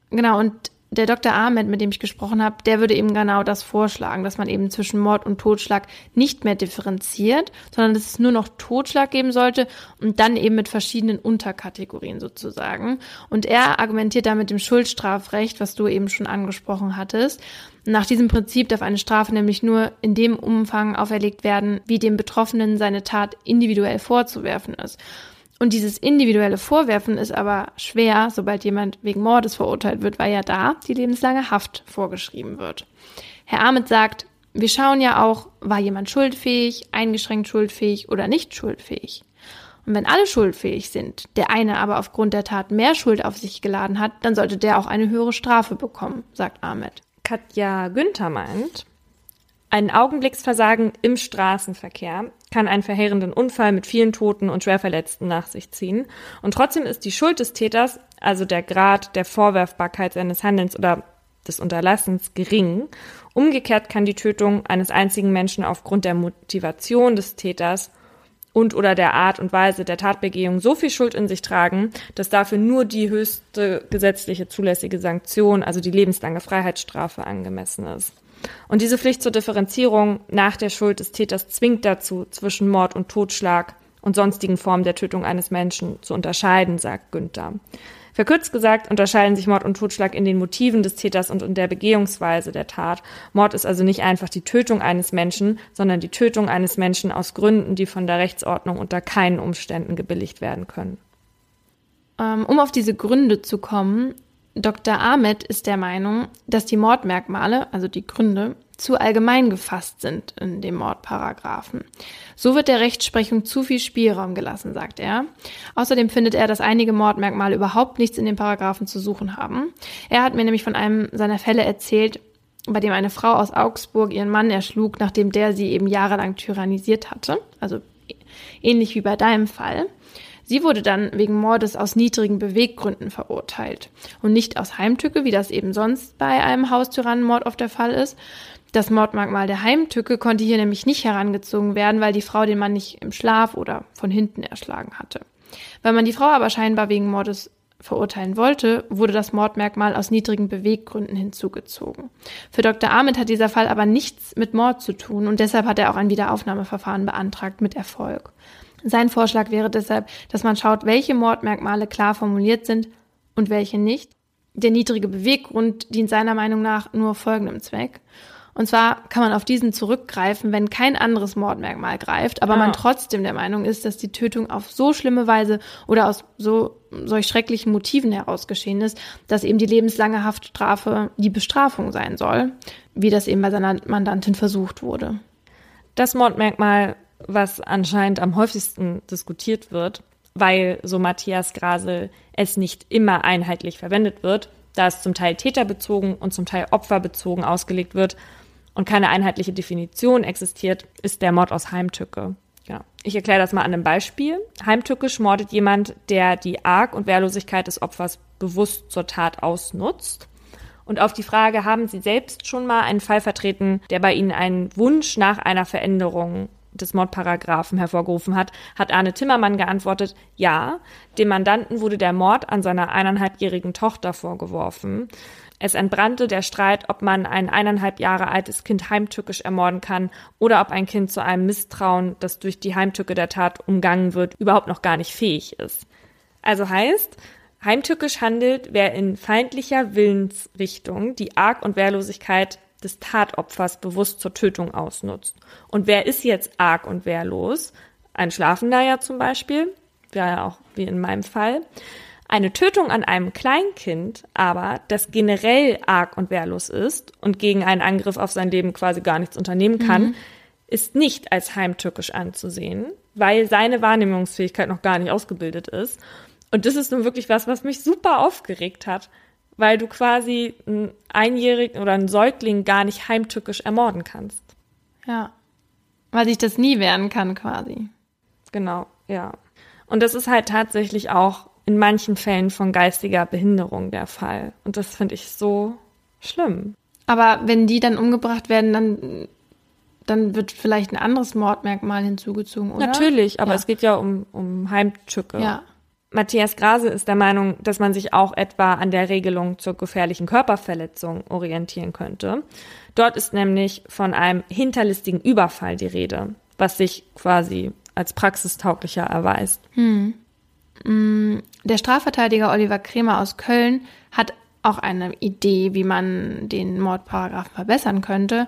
Speaker 2: Genau, und der Dr. Ahmed, mit dem ich gesprochen habe, der würde eben genau das vorschlagen, dass man eben zwischen Mord und Totschlag nicht mehr differenziert, sondern dass es nur noch Totschlag geben sollte und dann eben mit verschiedenen Unterkategorien sozusagen. Und er argumentiert da mit dem Schuldstrafrecht, was du eben schon angesprochen hattest. Nach diesem Prinzip darf eine Strafe nämlich nur in dem Umfang auferlegt werden, wie dem Betroffenen seine Tat individuell vorzuwerfen ist. Und dieses individuelle Vorwerfen ist aber schwer, sobald jemand wegen Mordes verurteilt wird, weil ja da die lebenslange Haft vorgeschrieben wird. Herr Ahmed sagt, wir schauen ja auch, war jemand schuldfähig, eingeschränkt schuldfähig oder nicht schuldfähig. Und wenn alle schuldfähig sind, der eine aber aufgrund der Tat mehr Schuld auf sich geladen hat, dann sollte der auch eine höhere Strafe bekommen, sagt Ahmed.
Speaker 1: Katja Günther meint, ein Augenblicksversagen im Straßenverkehr kann einen verheerenden Unfall mit vielen Toten und Schwerverletzten nach sich ziehen. Und trotzdem ist die Schuld des Täters, also der Grad der Vorwerfbarkeit seines Handelns oder des Unterlassens, gering. Umgekehrt kann die Tötung eines einzigen Menschen aufgrund der Motivation des Täters und oder der Art und Weise der Tatbegehung so viel Schuld in sich tragen, dass dafür nur die höchste gesetzliche zulässige Sanktion, also die lebenslange Freiheitsstrafe, angemessen ist. Und diese Pflicht zur Differenzierung nach der Schuld des Täters zwingt dazu, zwischen Mord und Totschlag und sonstigen Formen der Tötung eines Menschen zu unterscheiden, sagt Günther. Verkürzt gesagt unterscheiden sich Mord und Totschlag in den Motiven des Täters und in der Begehungsweise der Tat. Mord ist also nicht einfach die Tötung eines Menschen, sondern die Tötung eines Menschen aus Gründen, die von der Rechtsordnung unter keinen Umständen gebilligt werden können.
Speaker 2: Ähm, um auf diese Gründe zu kommen, Dr. Ahmed ist der Meinung, dass die Mordmerkmale, also die Gründe, zu allgemein gefasst sind in dem Mordparagraphen. So wird der Rechtsprechung zu viel Spielraum gelassen, sagt er. Außerdem findet er, dass einige Mordmerkmale überhaupt nichts in den Paragraphen zu suchen haben. Er hat mir nämlich von einem seiner Fälle erzählt, bei dem eine Frau aus Augsburg ihren Mann erschlug, nachdem der sie eben jahrelang tyrannisiert hatte. Also ähnlich wie bei deinem Fall. Sie wurde dann wegen Mordes aus niedrigen Beweggründen verurteilt und nicht aus Heimtücke, wie das eben sonst bei einem Haustyrannenmord oft der Fall ist. Das Mordmerkmal der Heimtücke konnte hier nämlich nicht herangezogen werden, weil die Frau den Mann nicht im Schlaf oder von hinten erschlagen hatte. Weil man die Frau aber scheinbar wegen Mordes verurteilen wollte, wurde das Mordmerkmal aus niedrigen Beweggründen hinzugezogen. Für Dr. Ahmed hat dieser Fall aber nichts mit Mord zu tun und deshalb hat er auch ein Wiederaufnahmeverfahren beantragt mit Erfolg. Sein Vorschlag wäre deshalb, dass man schaut, welche Mordmerkmale klar formuliert sind und welche nicht. Der niedrige Beweggrund dient seiner Meinung nach nur folgendem Zweck. Und zwar kann man auf diesen zurückgreifen, wenn kein anderes Mordmerkmal greift, aber ja. man trotzdem der Meinung ist, dass die Tötung auf so schlimme Weise oder aus so solch schrecklichen Motiven heraus geschehen ist, dass eben die lebenslange Haftstrafe die Bestrafung sein soll, wie das eben bei seiner Mandantin versucht wurde.
Speaker 1: Das Mordmerkmal was anscheinend am häufigsten diskutiert wird, weil, so Matthias Grasel, es nicht immer einheitlich verwendet wird, da es zum Teil täterbezogen und zum Teil opferbezogen ausgelegt wird und keine einheitliche Definition existiert, ist der Mord aus Heimtücke. Ja, ich erkläre das mal an einem Beispiel. Heimtückisch mordet jemand, der die Arg- und Wehrlosigkeit des Opfers bewusst zur Tat ausnutzt. Und auf die Frage, haben Sie selbst schon mal einen Fall vertreten, der bei Ihnen einen Wunsch nach einer Veränderung des Mordparagraphen hervorgerufen hat, hat Arne Timmermann geantwortet, ja, dem Mandanten wurde der Mord an seiner eineinhalbjährigen Tochter vorgeworfen. Es entbrannte der Streit, ob man ein eineinhalb Jahre altes Kind heimtückisch ermorden kann oder ob ein Kind zu einem Misstrauen, das durch die Heimtücke der Tat umgangen wird, überhaupt noch gar nicht fähig ist. Also heißt, heimtückisch handelt, wer in feindlicher Willensrichtung die Arg- und Wehrlosigkeit des Tatopfers bewusst zur Tötung ausnutzt. Und wer ist jetzt arg und wehrlos? Ein Schlafender ja zum Beispiel, wäre ja auch wie in meinem Fall. Eine Tötung an einem Kleinkind aber, das generell arg und wehrlos ist und gegen einen Angriff auf sein Leben quasi gar nichts unternehmen kann, mhm. ist nicht als heimtückisch anzusehen, weil seine Wahrnehmungsfähigkeit noch gar nicht ausgebildet ist. Und das ist nun wirklich was, was mich super aufgeregt hat, weil du quasi einen Einjährigen oder einen Säugling gar nicht heimtückisch ermorden kannst.
Speaker 2: Ja. Weil sich das nie werden kann, quasi.
Speaker 1: Genau, ja. Und das ist halt tatsächlich auch in manchen Fällen von geistiger Behinderung der Fall. Und das finde ich so schlimm.
Speaker 2: Aber wenn die dann umgebracht werden, dann, dann wird vielleicht ein anderes Mordmerkmal hinzugezogen, oder?
Speaker 1: Natürlich, aber ja. es geht ja um, um Heimtücke.
Speaker 2: Ja.
Speaker 1: Matthias Grase ist der Meinung, dass man sich auch etwa an der Regelung zur gefährlichen Körperverletzung orientieren könnte. Dort ist nämlich von einem hinterlistigen Überfall die Rede, was sich quasi als praxistauglicher erweist.
Speaker 2: Hm. Mm, der Strafverteidiger Oliver Kremer aus Köln hat auch eine Idee, wie man den Mordparagraphen verbessern könnte.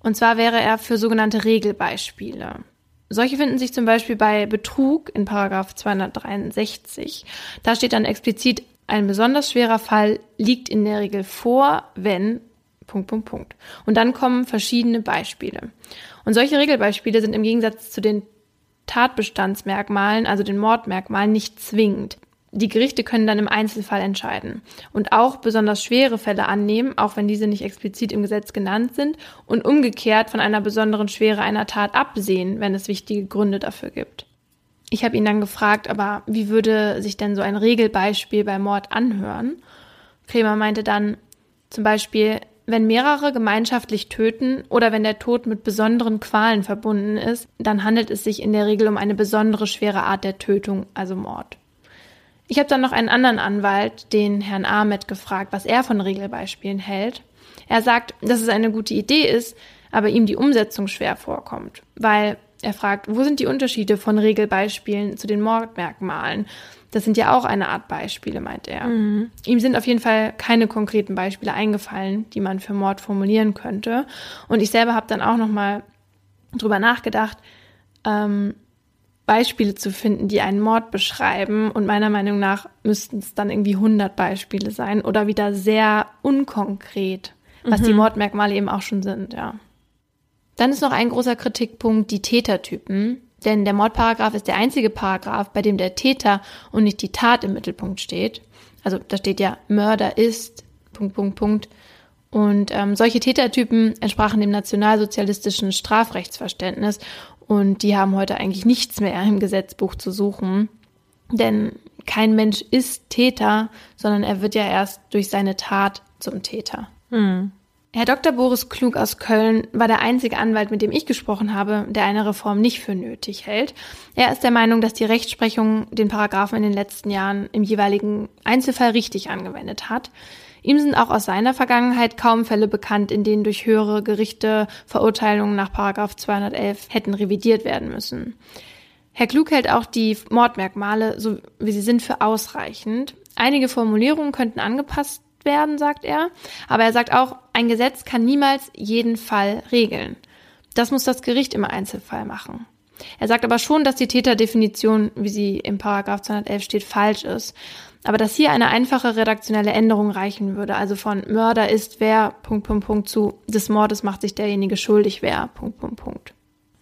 Speaker 2: Und zwar wäre er für sogenannte Regelbeispiele. Solche finden sich zum Beispiel bei Betrug in Paragraph 263. Da steht dann explizit, ein besonders schwerer Fall liegt in der Regel vor, wenn Punkt, Punkt, Punkt. Und dann kommen verschiedene Beispiele. Und solche Regelbeispiele sind im Gegensatz zu den Tatbestandsmerkmalen, also den Mordmerkmalen, nicht zwingend. Die Gerichte können dann im Einzelfall entscheiden und auch besonders schwere Fälle annehmen, auch wenn diese nicht explizit im Gesetz genannt sind, und umgekehrt von einer besonderen Schwere einer Tat absehen, wenn es wichtige Gründe dafür gibt. Ich habe ihn dann gefragt, aber wie würde sich denn so ein Regelbeispiel bei Mord anhören? Kremer meinte dann zum Beispiel, wenn mehrere gemeinschaftlich töten oder wenn der Tod mit besonderen Qualen verbunden ist, dann handelt es sich in der Regel um eine besondere schwere Art der Tötung, also Mord. Ich habe dann noch einen anderen Anwalt, den Herrn Ahmed, gefragt, was er von Regelbeispielen hält. Er sagt, dass es eine gute Idee ist, aber ihm die Umsetzung schwer vorkommt, weil er fragt, wo sind die Unterschiede von Regelbeispielen zu den Mordmerkmalen? Das sind ja auch eine Art Beispiele, meint er. Mhm. Ihm sind auf jeden Fall keine konkreten Beispiele eingefallen, die man für Mord formulieren könnte. Und ich selber habe dann auch noch mal drüber nachgedacht, ähm, Beispiele zu finden, die einen Mord beschreiben. Und meiner Meinung nach müssten es dann irgendwie 100 Beispiele sein oder wieder sehr unkonkret, was mhm. die Mordmerkmale eben auch schon sind, ja. Dann ist noch ein großer Kritikpunkt die Tätertypen. Denn der Mordparagraph ist der einzige Paragraph, bei dem der Täter und nicht die Tat im Mittelpunkt steht. Also da steht ja Mörder ist Punkt Punkt Punkt. Und ähm, solche Tätertypen entsprachen dem nationalsozialistischen Strafrechtsverständnis und die haben heute eigentlich nichts mehr im Gesetzbuch zu suchen. Denn kein Mensch ist Täter, sondern er wird ja erst durch seine Tat zum Täter. Hm. Herr Dr. Boris Klug aus Köln war der einzige Anwalt, mit dem ich gesprochen habe, der eine Reform nicht für nötig hält. Er ist der Meinung, dass die Rechtsprechung den Paragraphen in den letzten Jahren im jeweiligen Einzelfall richtig angewendet hat. Ihm sind auch aus seiner Vergangenheit kaum Fälle bekannt, in denen durch höhere Gerichte Verurteilungen nach Paragraph 211 hätten revidiert werden müssen. Herr Klug hält auch die Mordmerkmale, so wie sie sind, für ausreichend. Einige Formulierungen könnten angepasst werden, sagt er. Aber er sagt auch, ein Gesetz kann niemals jeden Fall regeln. Das muss das Gericht im Einzelfall machen. Er sagt aber schon, dass die Täterdefinition, wie sie im Paragraph 211 steht, falsch ist. Aber dass hier eine einfache redaktionelle Änderung reichen würde, also von Mörder ist wer, Punkt, Punkt, Punkt, zu des Mordes macht sich derjenige schuldig wer, Punkt, Punkt, Punkt.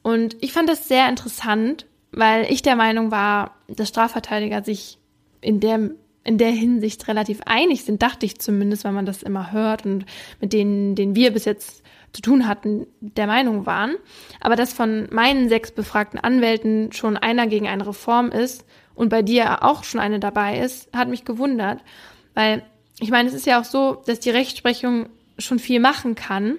Speaker 2: Und ich fand das sehr interessant, weil ich der Meinung war, dass Strafverteidiger sich in der in der Hinsicht relativ einig sind, dachte ich zumindest, weil man das immer hört und mit denen, denen wir bis jetzt zu tun hatten, der Meinung waren. Aber dass von meinen sechs befragten Anwälten schon einer gegen eine Reform ist und bei dir auch schon eine dabei ist, hat mich gewundert. Weil ich meine, es ist ja auch so, dass die Rechtsprechung schon viel machen kann.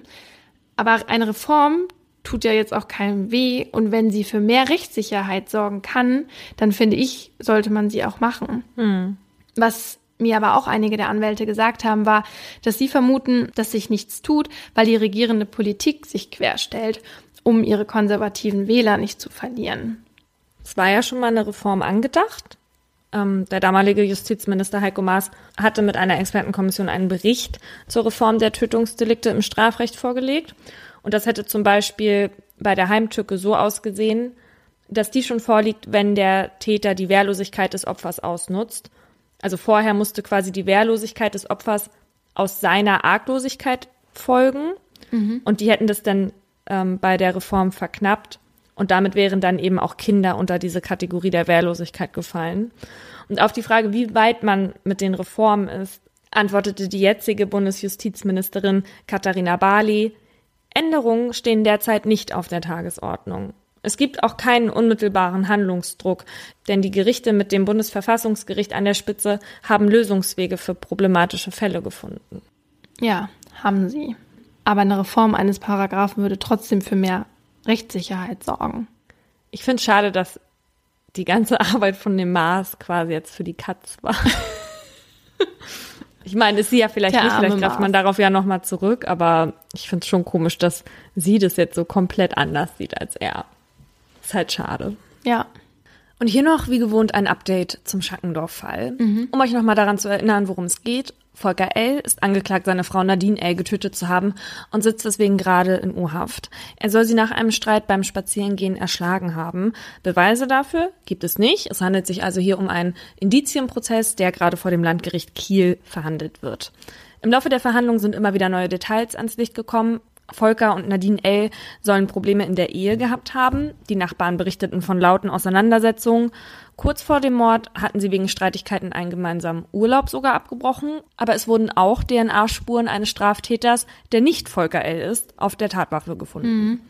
Speaker 2: Aber eine Reform tut ja jetzt auch keinem weh. Und wenn sie für mehr Rechtssicherheit sorgen kann, dann finde ich, sollte man sie auch machen. Hm. Was mir aber auch einige der Anwälte gesagt haben, war, dass sie vermuten, dass sich nichts tut, weil die regierende Politik sich querstellt, um ihre konservativen Wähler nicht zu verlieren.
Speaker 1: Es war ja schon mal eine Reform angedacht. Ähm, der damalige Justizminister Heiko Maas hatte mit einer Expertenkommission einen Bericht zur Reform der Tötungsdelikte im Strafrecht vorgelegt. Und das hätte zum Beispiel bei der Heimtücke so ausgesehen, dass die schon vorliegt, wenn der Täter die Wehrlosigkeit des Opfers ausnutzt also vorher musste quasi die Wehrlosigkeit des Opfers aus seiner Arglosigkeit folgen. Mhm. Und die hätten das dann ähm, bei der Reform verknappt. Und damit wären dann eben auch Kinder unter diese Kategorie der Wehrlosigkeit gefallen. Und auf die Frage, wie weit man mit den Reformen ist, antwortete die jetzige Bundesjustizministerin Katharina Barley, Änderungen stehen derzeit nicht auf der Tagesordnung. Es gibt auch keinen unmittelbaren Handlungsdruck, denn die Gerichte mit dem Bundesverfassungsgericht an der Spitze haben Lösungswege für problematische Fälle gefunden.
Speaker 2: Ja, haben sie. Aber eine Reform eines Paragraphen würde trotzdem für mehr Rechtssicherheit sorgen.
Speaker 1: Ich finde es schade, dass die ganze Arbeit von dem Maß quasi jetzt für die Katz war. ich meine, ist sie ja vielleicht Der nicht, vielleicht greift man darauf ja nochmal zurück, aber ich finde es schon komisch, dass sie das jetzt so komplett anders sieht als er. Ist halt schade.
Speaker 2: Ja.
Speaker 1: Und hier noch, wie gewohnt, ein Update zum Schackendorf-Fall. Mhm. Um euch nochmal daran zu erinnern, worum es geht. Volker L. ist angeklagt, seine Frau Nadine L. getötet zu haben und sitzt deswegen gerade in U-Haft. Er soll sie nach einem Streit beim Spazierengehen erschlagen haben. Beweise dafür gibt es nicht. Es handelt sich also hier um einen Indizienprozess, der gerade vor dem Landgericht Kiel verhandelt wird. Im Laufe der Verhandlungen sind immer wieder neue Details ans Licht gekommen. Volker und Nadine L. sollen Probleme in der Ehe gehabt haben. Die Nachbarn berichteten von lauten Auseinandersetzungen. Kurz vor dem Mord hatten sie wegen Streitigkeiten einen gemeinsamen Urlaub sogar abgebrochen. Aber es wurden auch DNA-Spuren eines Straftäters, der nicht Volker L. ist, auf der Tatwaffe gefunden. Mhm.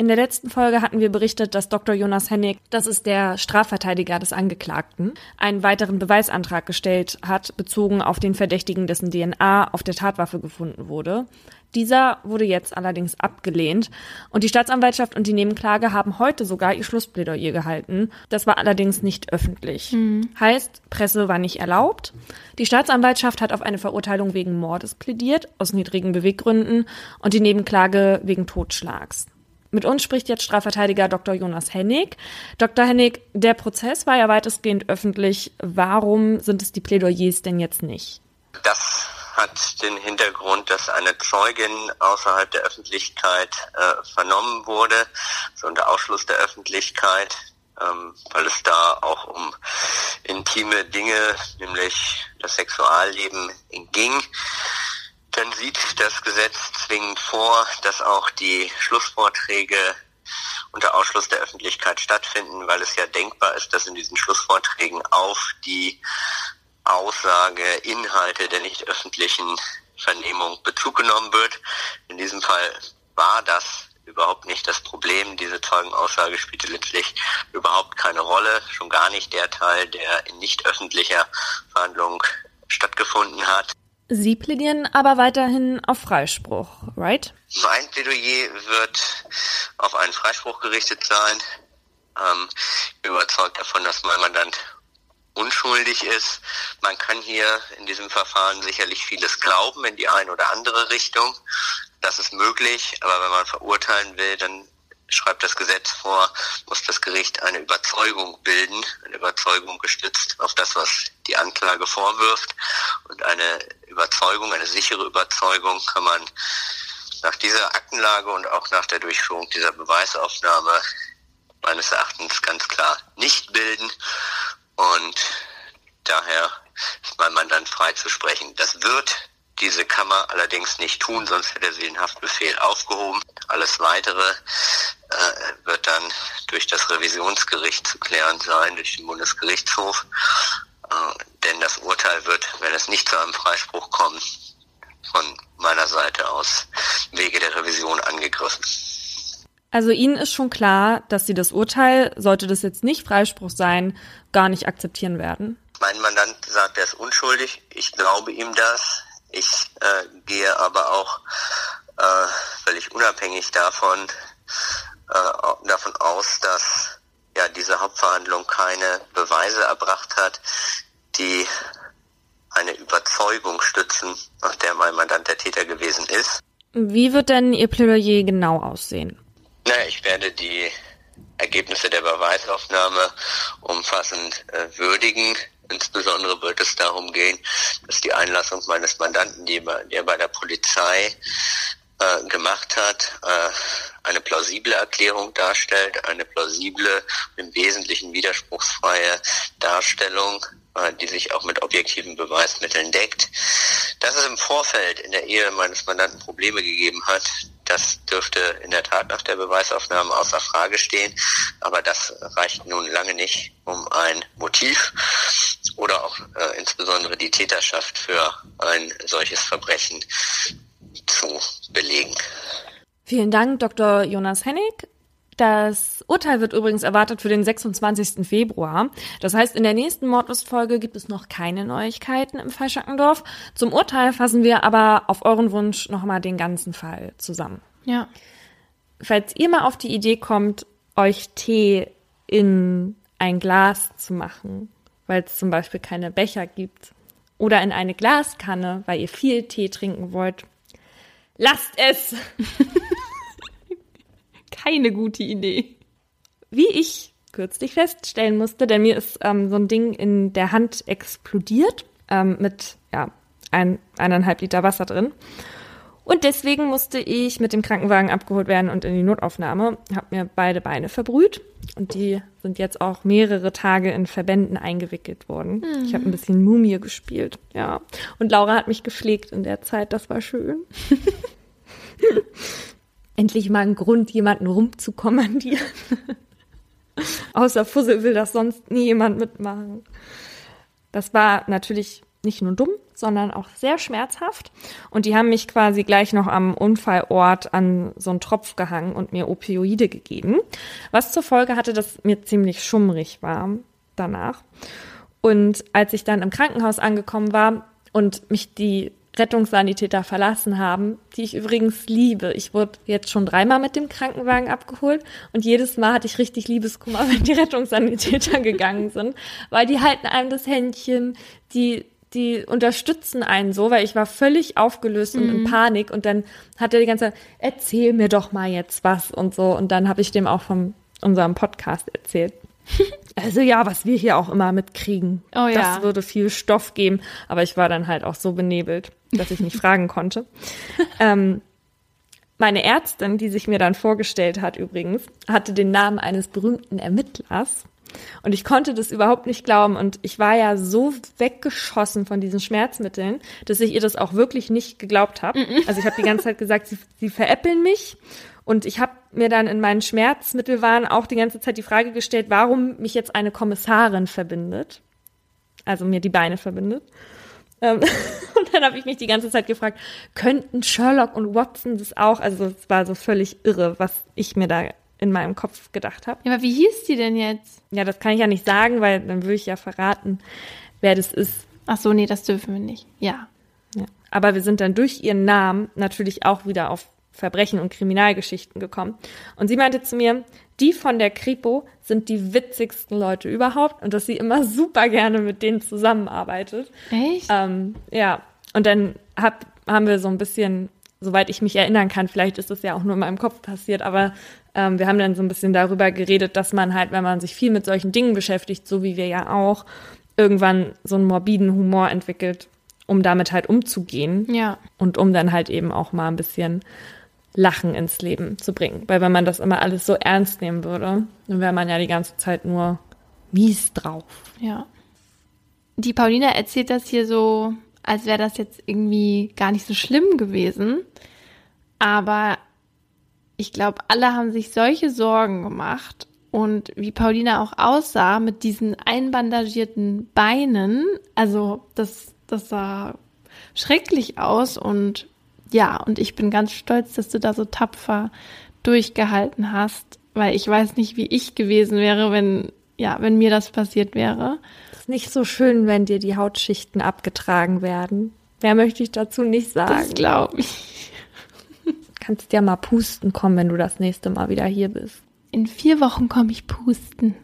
Speaker 1: In der letzten Folge hatten wir berichtet, dass Dr. Jonas Hennig, das ist der Strafverteidiger des Angeklagten, einen weiteren Beweisantrag gestellt hat, bezogen auf den Verdächtigen, dessen DNA auf der Tatwaffe gefunden wurde. Dieser wurde jetzt allerdings abgelehnt und die Staatsanwaltschaft und die Nebenklage haben heute sogar ihr Schlussplädoyer gehalten. Das war allerdings nicht öffentlich. Mhm. Heißt, Presse war nicht erlaubt. Die Staatsanwaltschaft hat auf eine Verurteilung wegen Mordes plädiert, aus niedrigen Beweggründen, und die Nebenklage wegen Totschlags. Mit uns spricht jetzt Strafverteidiger Dr. Jonas Hennig. Dr. Hennig, der Prozess war ja weitestgehend öffentlich. Warum sind es die Plädoyers denn jetzt nicht?
Speaker 3: Das hat den Hintergrund, dass eine Zeugin außerhalb der Öffentlichkeit äh, vernommen wurde, so unter Ausschluss der Öffentlichkeit, ähm, weil es da auch um intime Dinge, nämlich das Sexualleben ging. Dann sieht das Gesetz zwingend vor, dass auch die Schlussvorträge unter Ausschluss der Öffentlichkeit stattfinden, weil es ja denkbar ist, dass in diesen Schlussvorträgen auf die Aussage, Inhalte der nicht öffentlichen Vernehmung Bezug genommen wird. In diesem Fall war das überhaupt nicht das Problem. Diese Zeugenaussage spielte letztlich überhaupt keine Rolle, schon gar nicht der Teil, der in nicht öffentlicher Verhandlung stattgefunden hat.
Speaker 1: Sie plädieren aber weiterhin auf Freispruch, right?
Speaker 3: Mein Plädoyer wird auf einen Freispruch gerichtet sein. Ähm, ich bin überzeugt davon, dass mein Mandant unschuldig ist. Man kann hier in diesem Verfahren sicherlich vieles glauben in die eine oder andere Richtung. Das ist möglich, aber wenn man verurteilen will, dann schreibt das Gesetz vor, muss das Gericht eine Überzeugung bilden, eine Überzeugung gestützt auf das, was die Anklage vorwirft. Und eine Überzeugung, eine sichere Überzeugung kann man nach dieser Aktenlage und auch nach der Durchführung dieser Beweisaufnahme meines Erachtens ganz klar nicht bilden. Und daher ist mein Mandant frei zu sprechen. Das wird diese Kammer allerdings nicht tun, sonst hätte sie den Haftbefehl aufgehoben. Alles Weitere äh, wird dann durch das Revisionsgericht zu klären sein, durch den Bundesgerichtshof. Äh, denn das Urteil wird, wenn es nicht zu einem Freispruch kommt, von meiner Seite aus Wege der Revision angegriffen.
Speaker 1: Also Ihnen ist schon klar, dass Sie das Urteil, sollte das jetzt nicht Freispruch sein, gar nicht akzeptieren werden.
Speaker 3: Mein Mandant sagt, er ist unschuldig. Ich glaube ihm das. Ich äh, gehe aber auch äh, völlig unabhängig davon äh, davon aus, dass ja diese Hauptverhandlung keine Beweise erbracht hat, die eine Überzeugung stützen, nach der mein Mandant der Täter gewesen ist.
Speaker 1: Wie wird denn Ihr Plädoyer genau aussehen?
Speaker 3: Naja, ich werde die Ergebnisse der Beweisaufnahme umfassend äh, würdigen. Insbesondere wird es darum gehen, dass die Einlassung meines Mandanten, die der bei der Polizei äh, gemacht hat, äh, eine plausible Erklärung darstellt, eine plausible, im Wesentlichen widerspruchsfreie Darstellung, äh, die sich auch mit objektiven Beweismitteln deckt. Dass es im Vorfeld in der Ehe meines Mandanten Probleme gegeben hat, das dürfte in der Tat nach der Beweisaufnahme außer Frage stehen, aber das reicht nun lange nicht, um ein Motiv oder auch äh, insbesondere die Täterschaft für ein solches Verbrechen zu belegen.
Speaker 1: Vielen Dank, Dr. Jonas Hennig. Das Urteil wird übrigens erwartet für den 26. Februar. Das heißt, in der nächsten Mordlustfolge gibt es noch keine Neuigkeiten im Fall Schackendorf. Zum Urteil fassen wir aber auf euren Wunsch nochmal den ganzen Fall zusammen.
Speaker 2: Ja.
Speaker 1: Falls ihr mal auf die Idee kommt, euch Tee in ein Glas zu machen, weil es zum Beispiel keine Becher gibt, oder in eine Glaskanne, weil ihr viel Tee trinken wollt, lasst es!
Speaker 2: Keine gute Idee.
Speaker 1: Wie ich kürzlich feststellen musste, denn mir ist ähm, so ein Ding in der Hand explodiert ähm, mit ja, ein, eineinhalb Liter Wasser drin. Und deswegen musste ich mit dem Krankenwagen abgeholt werden und in die Notaufnahme. Habe mir beide Beine verbrüht und die sind jetzt auch mehrere Tage in Verbänden eingewickelt worden. Mhm. Ich habe ein bisschen Mumie gespielt, ja. Und Laura hat mich gepflegt in der Zeit, das war schön. Endlich mal ein Grund, jemanden rumzukommandieren. Außer Fussel will das sonst nie jemand mitmachen. Das war natürlich nicht nur dumm, sondern auch sehr schmerzhaft. Und die haben mich quasi gleich noch am Unfallort an so einen Tropf gehangen und mir Opioide gegeben. Was zur Folge hatte, dass mir ziemlich schummrig war danach. Und als ich dann im Krankenhaus angekommen war und mich die Rettungssanitäter verlassen haben, die ich übrigens liebe. Ich wurde jetzt schon dreimal mit dem Krankenwagen abgeholt und jedes Mal hatte ich richtig Liebeskummer, wenn die Rettungssanitäter gegangen sind, weil die halten einem das Händchen, die die unterstützen einen so, weil ich war völlig aufgelöst und in mhm. Panik und dann hat er die ganze Zeit, erzähl mir doch mal jetzt was und so und dann habe ich dem auch von unserem Podcast erzählt. Also ja, was wir hier auch immer mitkriegen. Oh ja. Das würde viel Stoff geben. Aber ich war dann halt auch so benebelt, dass ich nicht fragen konnte. Ähm, meine Ärztin, die sich mir dann vorgestellt hat übrigens, hatte den Namen eines berühmten Ermittlers. Und ich konnte das überhaupt nicht glauben. Und ich war ja so weggeschossen von diesen Schmerzmitteln, dass ich ihr das auch wirklich nicht geglaubt habe. Also ich habe die ganze Zeit gesagt, sie, sie veräppeln mich. Und ich habe mir dann in meinen Schmerzmittelwahn auch die ganze Zeit die Frage gestellt, warum mich jetzt eine Kommissarin verbindet. Also mir die Beine verbindet. Ähm, und dann habe ich mich die ganze Zeit gefragt, könnten Sherlock und Watson das auch? Also es war so völlig irre, was ich mir da in meinem Kopf gedacht habe.
Speaker 2: Ja, aber wie hieß die denn jetzt?
Speaker 1: Ja, das kann ich ja nicht sagen, weil dann würde ich ja verraten, wer das ist.
Speaker 2: Ach so, nee, das dürfen wir nicht. Ja.
Speaker 1: ja. Aber wir sind dann durch ihren Namen natürlich auch wieder auf Verbrechen und Kriminalgeschichten gekommen. Und sie meinte zu mir, die von der Kripo sind die witzigsten Leute überhaupt und dass sie immer super gerne mit denen zusammenarbeitet.
Speaker 2: Echt?
Speaker 1: Ähm, ja. Und dann hab, haben wir so ein bisschen, soweit ich mich erinnern kann, vielleicht ist das ja auch nur in meinem Kopf passiert, aber ähm, wir haben dann so ein bisschen darüber geredet, dass man halt, wenn man sich viel mit solchen Dingen beschäftigt, so wie wir ja auch, irgendwann so einen morbiden Humor entwickelt, um damit halt umzugehen.
Speaker 2: Ja.
Speaker 1: Und um dann halt eben auch mal ein bisschen Lachen ins Leben zu bringen. Weil wenn man das immer alles so ernst nehmen würde, dann wäre man ja die ganze Zeit nur mies drauf.
Speaker 2: Ja. Die Paulina erzählt das hier so, als wäre das jetzt irgendwie gar nicht so schlimm gewesen. Aber ich glaube, alle haben sich solche Sorgen gemacht. Und wie Paulina auch aussah mit diesen einbandagierten Beinen, also das, das sah schrecklich aus und ja, und ich bin ganz stolz, dass du da so tapfer durchgehalten hast, weil ich weiß nicht, wie ich gewesen wäre, wenn, ja, wenn mir das passiert wäre.
Speaker 1: Es ist nicht so schön, wenn dir die Hautschichten abgetragen werden. Mehr möchte ich dazu nicht sagen.
Speaker 2: Das glaube ich.
Speaker 1: Kannst ja mal pusten kommen, wenn du das nächste Mal wieder hier bist.
Speaker 2: In vier Wochen komme ich pusten.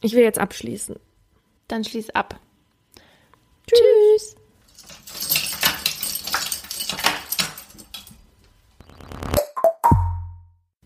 Speaker 1: ich will jetzt abschließen.
Speaker 2: Dann schließ ab.
Speaker 1: Tschüss.